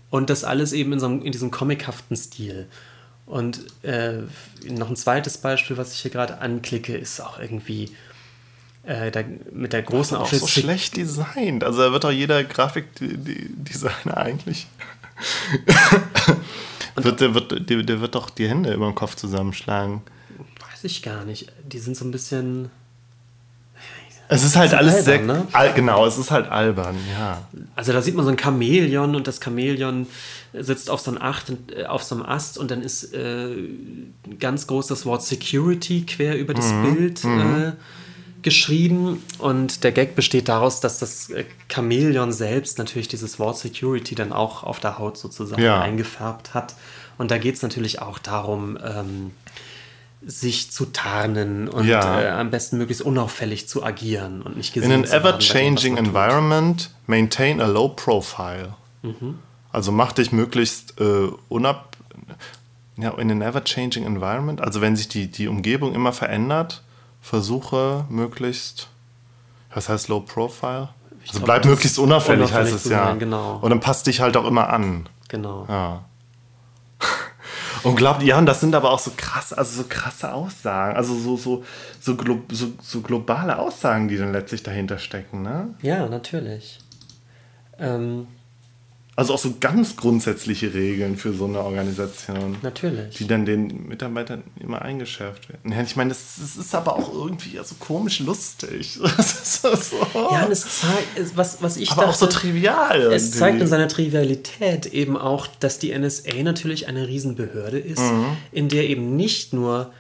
Und das alles eben in, so einem, in diesem comichaften Stil. Und äh, noch ein zweites Beispiel, was ich hier gerade anklicke, ist auch irgendwie äh, da, mit der großen auch so schlecht designt. Also da wird doch jeder Grafikdesigner eigentlich. wird, der, wird, der, der wird doch die Hände über den Kopf zusammenschlagen. Weiß ich gar nicht. Die sind so ein bisschen. Es ist halt ist alles albern, sehr. ne? Al genau, es ist halt albern, ja. Also da sieht man so ein Chamäleon und das Chamäleon sitzt auf so einem, Acht, äh, auf so einem Ast und dann ist äh, ganz groß das Wort Security quer über das Bild äh, geschrieben. Und der Gag besteht daraus, dass das äh, Chamäleon selbst natürlich dieses Wort Security dann auch auf der Haut sozusagen Ja. eingefärbt hat. Und da geht es natürlich auch darum, ähm, sich zu tarnen und Ja. äh, am besten möglichst unauffällig zu agieren und nicht In gesehen an zu werden bei dem, was ever-changing tut. environment, maintain a low profile. Also mach dich möglichst äh, unab. Ja, in an ever-changing environment, also wenn sich die, die Umgebung immer verändert, versuche möglichst. Was heißt low profile? Also glaub, bleib möglichst unauffällig, unauffällig heißt es ja. sein, genau. Und dann passt dich halt auch immer an. Genau. Ja. Und glaubt, ja, und das sind aber auch so krass, also so krasse Aussagen, also so, so, so, glo so, so globale Aussagen, die dann letztlich dahinter stecken, ne? Ja, natürlich. Ähm, Also auch so ganz grundsätzliche Regeln für so eine Organisation, natürlich. die dann den Mitarbeitern immer eingeschärft werden. Ja, ich meine, das, das ist aber auch irgendwie so komisch lustig. Das ist so, so. ja, und es zeigt, es- was, was ich aber auch so dachte, trivial. es irgendwie. zeigt in seiner Trivialität eben auch, dass die NSA natürlich eine Riesenbehörde ist, Mhm. in der eben nicht nur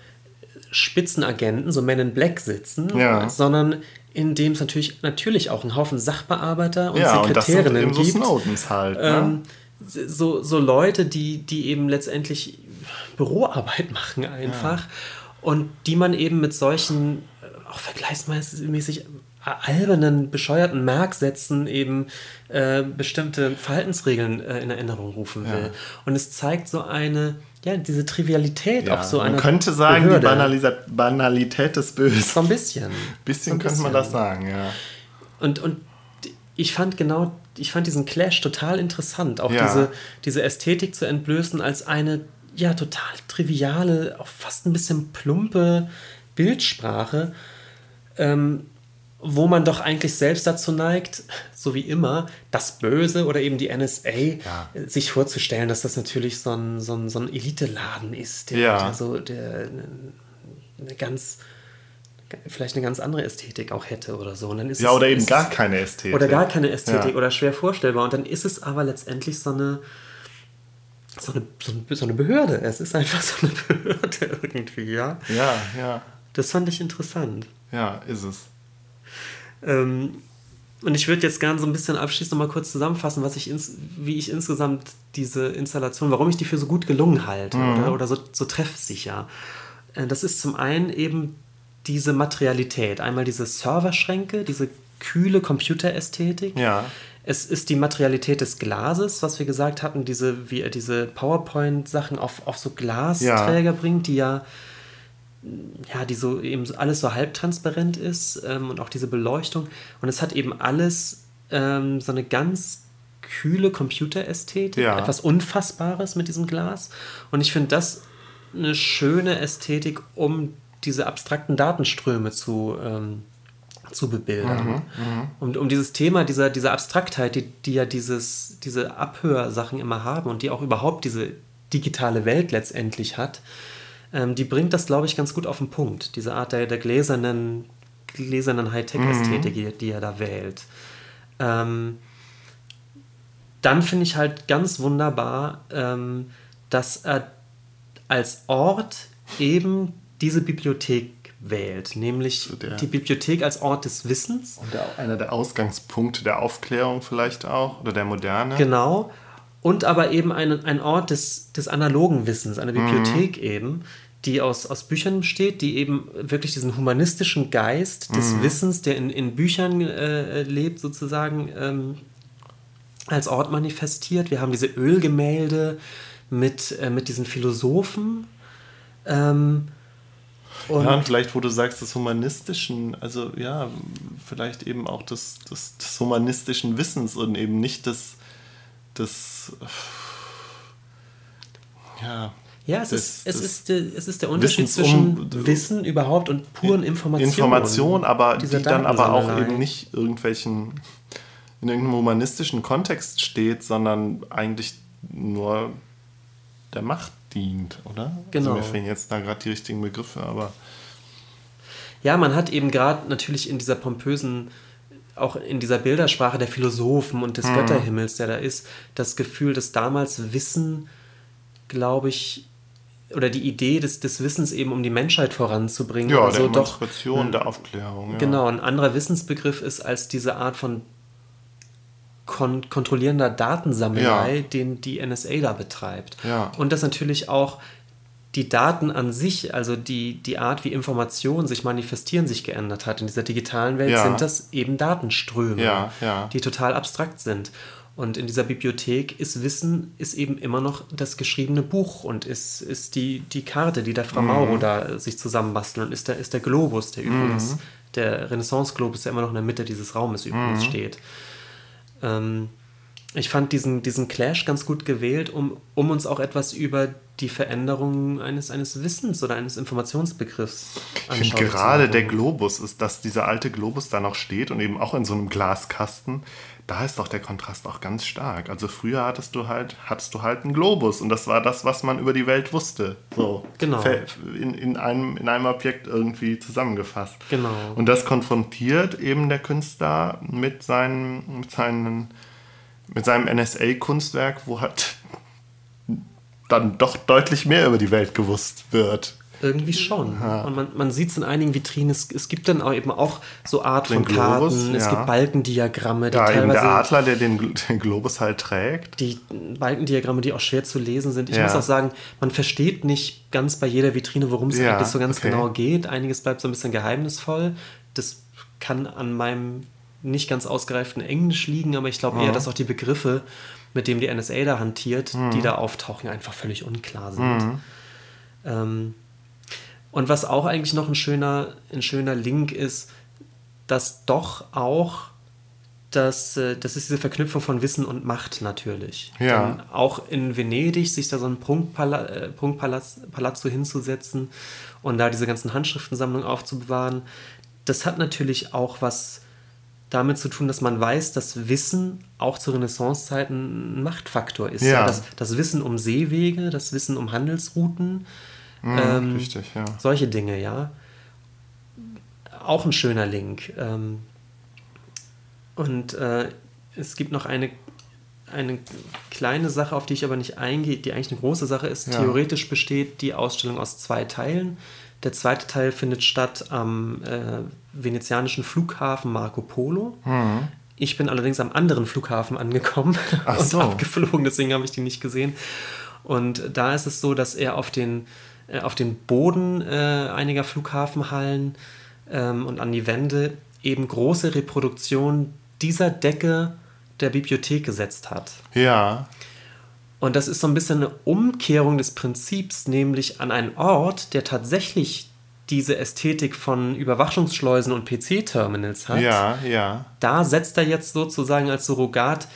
Spitzenagenten, so Men in Black sitzen, Ja. sondern in dem es natürlich, natürlich auch einen Haufen Sachbearbeiter und Ja, und das sind Sekretärinnen eben so gibt. Snowdens halt. Ähm, ne? so, so Leute, die, die eben letztendlich Büroarbeit machen einfach und die man eben mit solchen auch vergleichsmäßig albernen, bescheuerten Merksätzen eben äh, bestimmte Verhaltensregeln äh, in Erinnerung rufen will. Und es zeigt so eine, ja, diese Trivialität Ja, auch so man einer könnte sagen, Behörde. die Banalisa Banalität des Bösen. So ein bisschen. Bisschen So ein könnte man bisschen. das sagen, ja. Und, und ich fand genau, ich fand diesen Clash total interessant, auch Ja. diese, diese Ästhetik zu entblößen als eine ja total triviale, auch fast ein bisschen plumpe Bildsprache, ähm, wo man doch eigentlich selbst dazu neigt, so wie immer, das Böse oder eben die NSA Ja. sich vorzustellen, dass das natürlich so ein, so ein, so ein Elite-Laden ist, der, Ja. der so der, eine ganz vielleicht eine ganz andere Ästhetik auch hätte oder so. Und dann ist Ja, es- oder eben gar es- keine Ästhetik. oder gar keine Ästhetik Ja. oder schwer vorstellbar. Und dann ist es aber letztendlich so eine, so eine, so eine, so eine Behörde. Es ist einfach so eine Behörde irgendwie, ja. Ja, ja, Das fand ich interessant. ja, ist es. Ähm, und ich würde jetzt gerne so ein bisschen abschließend noch mal kurz zusammenfassen, was ich ins, wie ich insgesamt diese Installation, warum ich die für so gut gelungen halte oder, oder so, so treffsicher. Äh, Das ist zum einen eben diese Materialität. Einmal diese Serverschränke, diese kühle Computerästhetik. Ja. Es ist die Materialität des Glases, was wir gesagt hatten, diese, wie er diese PowerPoint-Sachen auf, auf so Glasträger bringt, die ja, ja, die so eben alles so halbtransparent ist ähm, und auch diese Beleuchtung. Und es hat eben alles ähm, so eine ganz kühle Computerästhetik, Ja. etwas Unfassbares mit diesem Glas. Und ich finde das eine schöne Ästhetik, um diese abstrakten Datenströme zu, ähm, zu bebildern. Und um dieses Thema dieser, dieser Abstraktheit, die, die ja dieses, diese Abhörsachen immer haben und die auch überhaupt diese digitale Welt letztendlich hat, ähm, die bringt das, glaube ich, ganz gut auf den Punkt. Diese Art der, der gläsernen, gläsernen Hightech-Ästhetik, die, die er da wählt. Ähm, dann finde ich halt ganz wunderbar, ähm, dass er als Ort eben diese Bibliothek wählt, nämlich der- die Bibliothek als Ort des Wissens. Und der, einer der Ausgangspunkte der Aufklärung vielleicht auch, oder der Moderne. Genau. Und aber eben ein, ein Ort des, des analogen Wissens, eine Bibliothek eben, die aus, aus Büchern besteht, die eben wirklich diesen humanistischen Geist des Wissens, der in, in Büchern äh, lebt, sozusagen ähm, als Ort manifestiert. Wir haben diese Ölgemälde mit, äh, mit diesen Philosophen. Ähm, und Ja, und vielleicht, wo du sagst, des humanistischen, also ja, vielleicht eben auch des, des, des humanistischen Wissens und eben nicht des, des ja, Ja, es, des- ist, es, des ist, der, es ist der Unterschied zwischen um- Wissen überhaupt und puren Informationen. Information, aber die dann aber auch eben nicht irgendwelchen in irgendeinem humanistischen Kontext steht, sondern eigentlich nur der Macht dient, oder? Genau. Also mir fehlen jetzt da gerade die richtigen Begriffe, aber Ja, man hat eben gerade natürlich in dieser pompösen, auch in dieser Bildersprache der Philosophen und des Mhm. Götterhimmels, der da ist, das Gefühl, dass damals Wissen, glaube ich, oder die Idee des, des Wissens eben, um die Menschheit voranzubringen, ja, also der doch Emanzipation, der Aufklärung. Ja. genau ein anderer Wissensbegriff ist als diese Art von kon kontrollierender Datensammelei, Ja. den die NSA da betreibt. Ja. Und dass natürlich auch die Daten an sich, also die, die Art, wie Informationen sich manifestieren, sich geändert hat. In dieser digitalen Welt Ja. sind das eben Datenströme, Ja, ja. die total abstrakt sind. Und in dieser Bibliothek ist Wissen ist eben immer noch das geschriebene Buch und ist, ist die, die Karte, die der Frau Mauro da äh, sich zusammenbastelt und ist der, ist der Globus, der übrigens, der Renaissance-Globus, der immer noch in der Mitte dieses Raumes übrigens steht. Ähm, ich fand diesen, diesen Clash ganz gut gewählt, um, um uns auch etwas über die Veränderung eines, eines Wissens oder eines Informationsbegriffs Ich finde gerade der Globus ist, dass dieser alte Globus da noch steht und eben auch in so einem Glaskasten. Da ist doch der Kontrast auch ganz stark. Also früher hattest du halt, hattest du halt einen Globus und das war das, was man über die Welt wusste. So Genau. in, in, einem, in einem Objekt irgendwie zusammengefasst. Genau. Und das konfrontiert eben der Künstler mit seinen, mit seinen, mit seinem NSA-Kunstwerk, wo halt dann doch deutlich mehr über die Welt gewusst wird. Irgendwie schon. Ja. Und man, man sieht es in einigen Vitrinen. Es, es gibt dann auch eben auch so Art den von Globus, Karten. Es gibt Balkendiagramme. Die ja, teilweise, der Adler, der den, den, Globus halt trägt. Die Balkendiagramme, die auch schwer zu lesen sind. Ich ja. muss auch sagen, man versteht nicht ganz bei jeder Vitrine, worum es eigentlich so ganz okay. genau geht. Einiges bleibt so ein bisschen geheimnisvoll. Das kann an meinem nicht ganz ausgereiften Englisch liegen, aber ich glaube mhm. eher, dass auch die Begriffe, mit denen die NSA da hantiert, mhm. die da auftauchen, einfach völlig unklar sind. Mhm. Ähm, und was auch eigentlich noch ein schöner, ein schöner Link ist, dass doch auch das, äh, das ist diese Verknüpfung von Wissen und Macht natürlich. Ja. Denn auch in Venedig sich da so ein Prunkpala äh, Prunkpalazzo hinzusetzen und da diese ganzen Handschriftensammlungen aufzubewahren, das hat natürlich auch was damit zu tun, dass man weiß, dass Wissen auch zu Renaissancezeiten ein Machtfaktor ist. Ja. ja das, das, Wissen um Seewege, das Wissen um Handelsrouten. Mhm, ähm, richtig, ja. Solche Dinge, ja. Auch ein schöner Link. Ähm, und äh, es gibt noch eine, eine kleine Sache, auf die ich aber nicht eingehe, die eigentlich eine große Sache ist. Ja. Theoretisch besteht die Ausstellung aus zwei Teilen. Der zweite Teil findet statt am äh, venezianischen Flughafen Marco Polo. Mhm. Ich bin allerdings am anderen Flughafen angekommen Ach und so. abgeflogen, deswegen habe ich die nicht gesehen. Und da ist es so, dass er auf den, äh, auf den Boden äh, einiger Flughafenhallen ähm, und an die Wände eben große Reproduktionen dieser Decke der Bibliothek gesetzt hat. Ja. Und das ist so ein bisschen eine Umkehrung des Prinzips, nämlich an einen Ort, der tatsächlich diese Ästhetik von Überwachungsschleusen und PC-Terminals hat. Ja, ja. Da setzt er jetzt sozusagen als Surrogat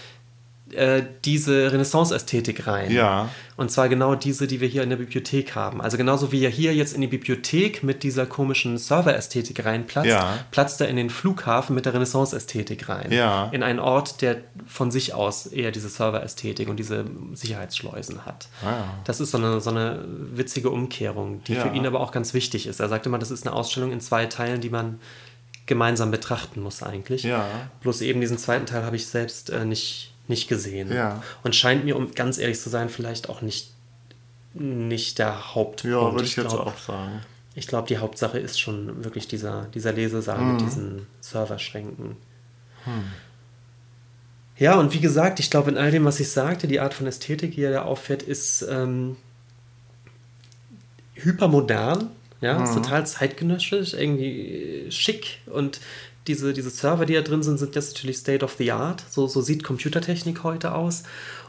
äh, diese Renaissance-Ästhetik rein. Ja. Und zwar genau diese, die wir hier in der Bibliothek haben. Also genauso wie er hier jetzt in die Bibliothek mit dieser komischen Server-Ästhetik reinplatzt, ja. platzt er in den Flughafen mit der Renaissance-Ästhetik rein. Ja. In einen Ort, der von sich aus eher diese Server-Ästhetik und diese Sicherheitsschleusen hat. Ah, ja. Das ist so eine, so eine witzige Umkehrung, die für ihn aber auch ganz wichtig ist. Er sagt immer, das ist eine Ausstellung in zwei Teilen, die man gemeinsam betrachten muss eigentlich. Ja. Bloß eben diesen zweiten Teil habe ich selbst äh, nicht nicht gesehen. Ja. Und scheint mir, um ganz ehrlich zu sein, vielleicht auch nicht, nicht der Hauptpunkt. Ja, würde ich, ich jetzt glaub, auch sagen. Ich glaube, die Hauptsache ist schon wirklich dieser, dieser Lesesaal mhm. mit diesen Serverschränken. Hm. Ja, und wie gesagt, ich glaube, in all dem, was ich sagte, die Art von Ästhetik, die er da auffährt, ist ähm, hypermodern, ja, mhm. ist total zeitgenössisch, irgendwie schick und diese, diese Server, die da drin sind, sind jetzt natürlich State of the Art. So, so sieht Computertechnik heute aus.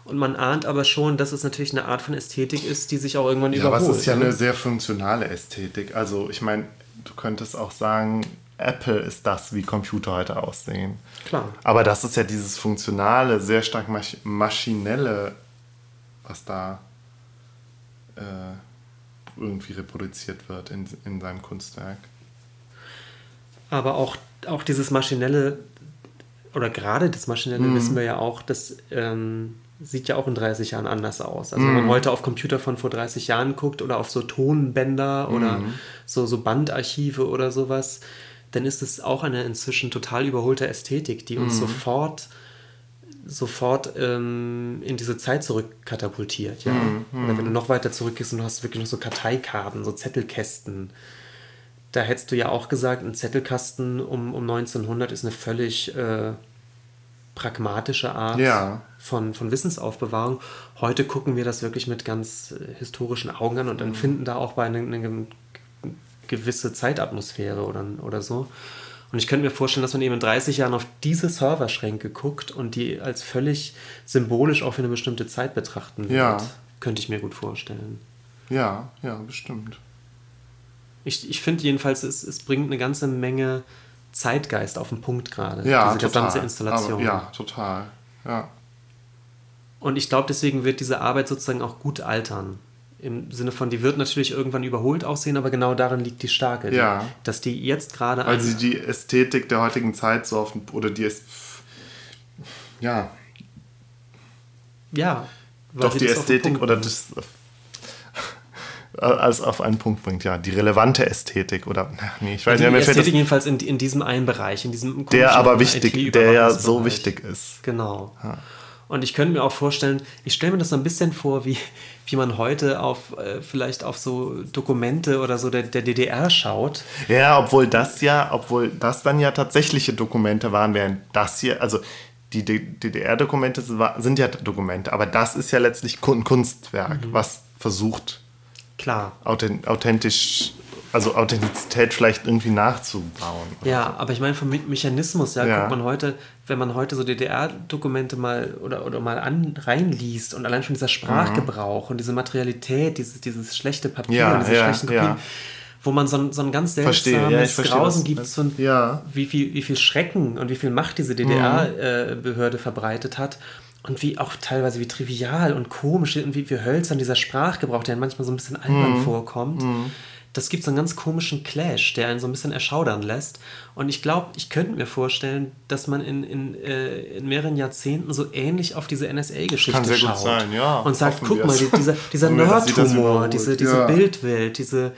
Und man ahnt aber schon, dass es natürlich eine Art von Ästhetik ist, die sich auch irgendwann ja, überholt. Aber es ist ja ne? eine sehr funktionale Ästhetik. Also ich meine, du könntest auch sagen, Apple ist das, wie Computer heute aussehen. Klar. Aber das ist ja dieses funktionale, sehr stark masch maschinelle, was da äh, irgendwie reproduziert wird in, in seinem Kunstwerk. Aber auch auch dieses maschinelle, oder gerade das maschinelle mhm. wissen wir ja auch, das ähm, sieht ja auch in 30 Jahren anders aus. Also mhm. wenn man mhm. heute auf Computer von vor 30 Jahren guckt oder auf so Tonbänder oder mhm. so, so Bandarchive oder sowas, dann ist es auch eine inzwischen total überholte Ästhetik, die uns mhm. sofort sofort ähm, in diese Zeit zurückkatapultiert. Ja? Mhm. Oder wenn du noch weiter zurückgehst und du hast wirklich noch so Karteikarten, so Zettelkästen, da hättest du ja auch gesagt, ein Zettelkasten um, um 1900 ist eine völlig äh, pragmatische Art ja. von, von Wissensaufbewahrung. Heute gucken wir das wirklich mit ganz äh, historischen Augen an und mhm. empfinden da auch bei eine, eine gewisse Zeitatmosphäre oder, oder so. Und ich könnte mir vorstellen, dass man eben in 30 Jahren auf diese Serverschränke guckt und die als völlig symbolisch auch für eine bestimmte Zeit betrachten wird. Ja. Könnte ich mir gut vorstellen. Ja, ja, bestimmt ich, ich finde jedenfalls, es, es bringt eine ganze Menge Zeitgeist auf den Punkt gerade. Ja, diese total. gesamte Installation. Aber, ja, total. Ja. Und ich glaube, deswegen wird diese Arbeit sozusagen auch gut altern. Im Sinne von, die wird natürlich irgendwann überholt aussehen, aber genau darin liegt die Starke. Ja. Die, dass die jetzt gerade. Weil sie die Ästhetik der heutigen Zeit so auf den, oder die ist. Ja. Ja. Doch die Ästhetik oder das als auf einen Punkt bringt. Ja, die relevante Ästhetik oder nee, ich weiß ja, nicht. Die Ästhetik jedenfalls in, in diesem einen Bereich, in diesem der aber wichtig, der ja so wichtig ist. Genau. Ja. Und ich könnte mir auch vorstellen, ich stelle mir das so ein bisschen vor, wie, wie man heute auf äh, vielleicht auf so Dokumente oder so der, der DDR schaut. Ja, obwohl das ja, obwohl das dann ja tatsächliche Dokumente waren, während das hier, also die DDR-Dokumente sind ja Dokumente, aber das ist ja letztlich ein Kunstwerk, mhm. was versucht, klar authentisch also Authentizität vielleicht irgendwie nachzubauen. Ja, so. aber ich meine vom Mechanismus, ja, ja, guckt man heute, wenn man heute so DDR-Dokumente mal oder, oder mal an, reinliest und allein schon dieser Sprachgebrauch mhm. und diese Materialität, dieses, dieses schlechte Papier ja, und diese ja, schlechten Kopien, wo man so ein, so ein ganz seltsames ja, Grausen gibt, so ein, wie, viel, wie viel Schrecken und wie viel Macht diese DDR-Behörde mhm. äh, verbreitet hat und wie auch teilweise wie trivial und komisch und wie, wie hölzern dieser Sprachgebrauch, der manchmal so ein bisschen albern mhm. vorkommt. Mhm das gibt so einen ganz komischen Clash, der einen so ein bisschen erschaudern lässt. Und ich glaube, ich könnte mir vorstellen, dass man in, in, äh, in mehreren Jahrzehnten so ähnlich auf diese NSA-Geschichte schaut. Sein, ja, und sagt, guck mal, die, dieser, dieser Nerd-Humor, diese, diese ja. Bildwelt, diese,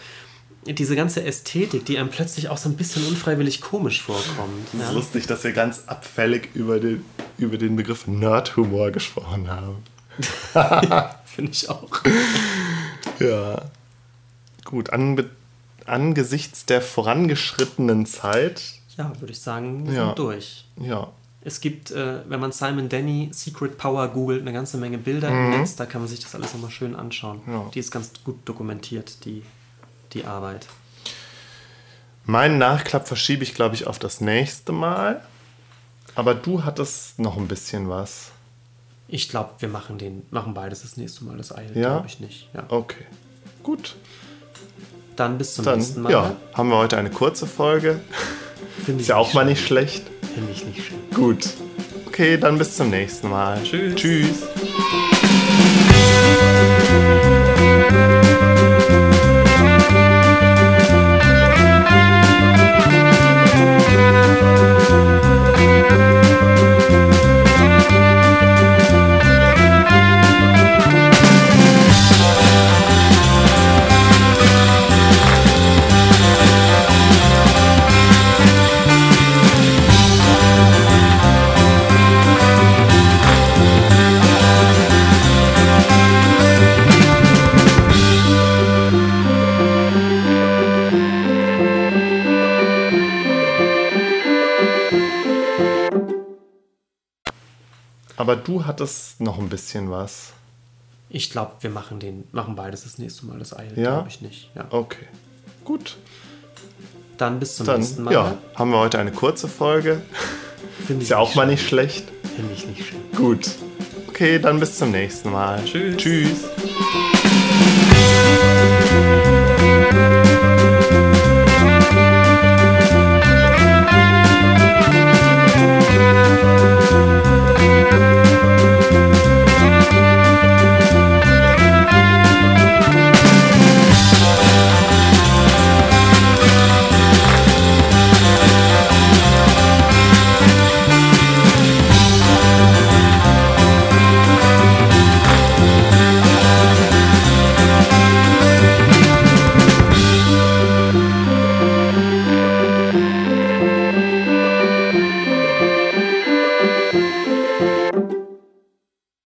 diese ganze Ästhetik, die einem plötzlich auch so ein bisschen unfreiwillig komisch vorkommt. Es ist ja? lustig, dass wir ganz abfällig über den, über den Begriff Nerd-Humor gesprochen haben. Finde ich auch. Ja. Gut, anbe angesichts der vorangeschrittenen Zeit. Ja, würde ich sagen, wir ja. sind durch. Ja. Es gibt, äh, wenn man Simon Denny Secret Power googelt, eine ganze Menge Bilder mhm. im Netz, da kann man sich das alles nochmal schön anschauen. Ja. Die ist ganz gut dokumentiert, die, die Arbeit. Meinen Nachklapp verschiebe ich, glaube ich, auf das nächste Mal. Aber du hattest noch ein bisschen was. Ich glaube, wir machen den, machen beides das nächste Mal. Das eilt, ja? glaube ich nicht. Ja. Okay. Gut. Dann bis zum Dann, nächsten Mal. Ja, haben wir heute eine kurze Folge. Finde Ist ja auch mal nicht schlecht. Finde ich nicht schön. Gut. Okay, dann bis zum nächsten Mal. Tschüss. Tschüss. du hattest noch ein bisschen was. Ich glaube, wir machen den, machen beides das nächste Mal. Das eilt, ja? glaube ich nicht. Ja. Okay. Gut. Dann bis zum Dann, nächsten Mal. Ja, haben wir heute eine kurze Folge. Finde Ist ja auch schlecht. mal nicht schlecht. Finde ich nicht schlecht. Gut. Okay, dann bis zum nächsten Mal. Tschüss. Tschüss.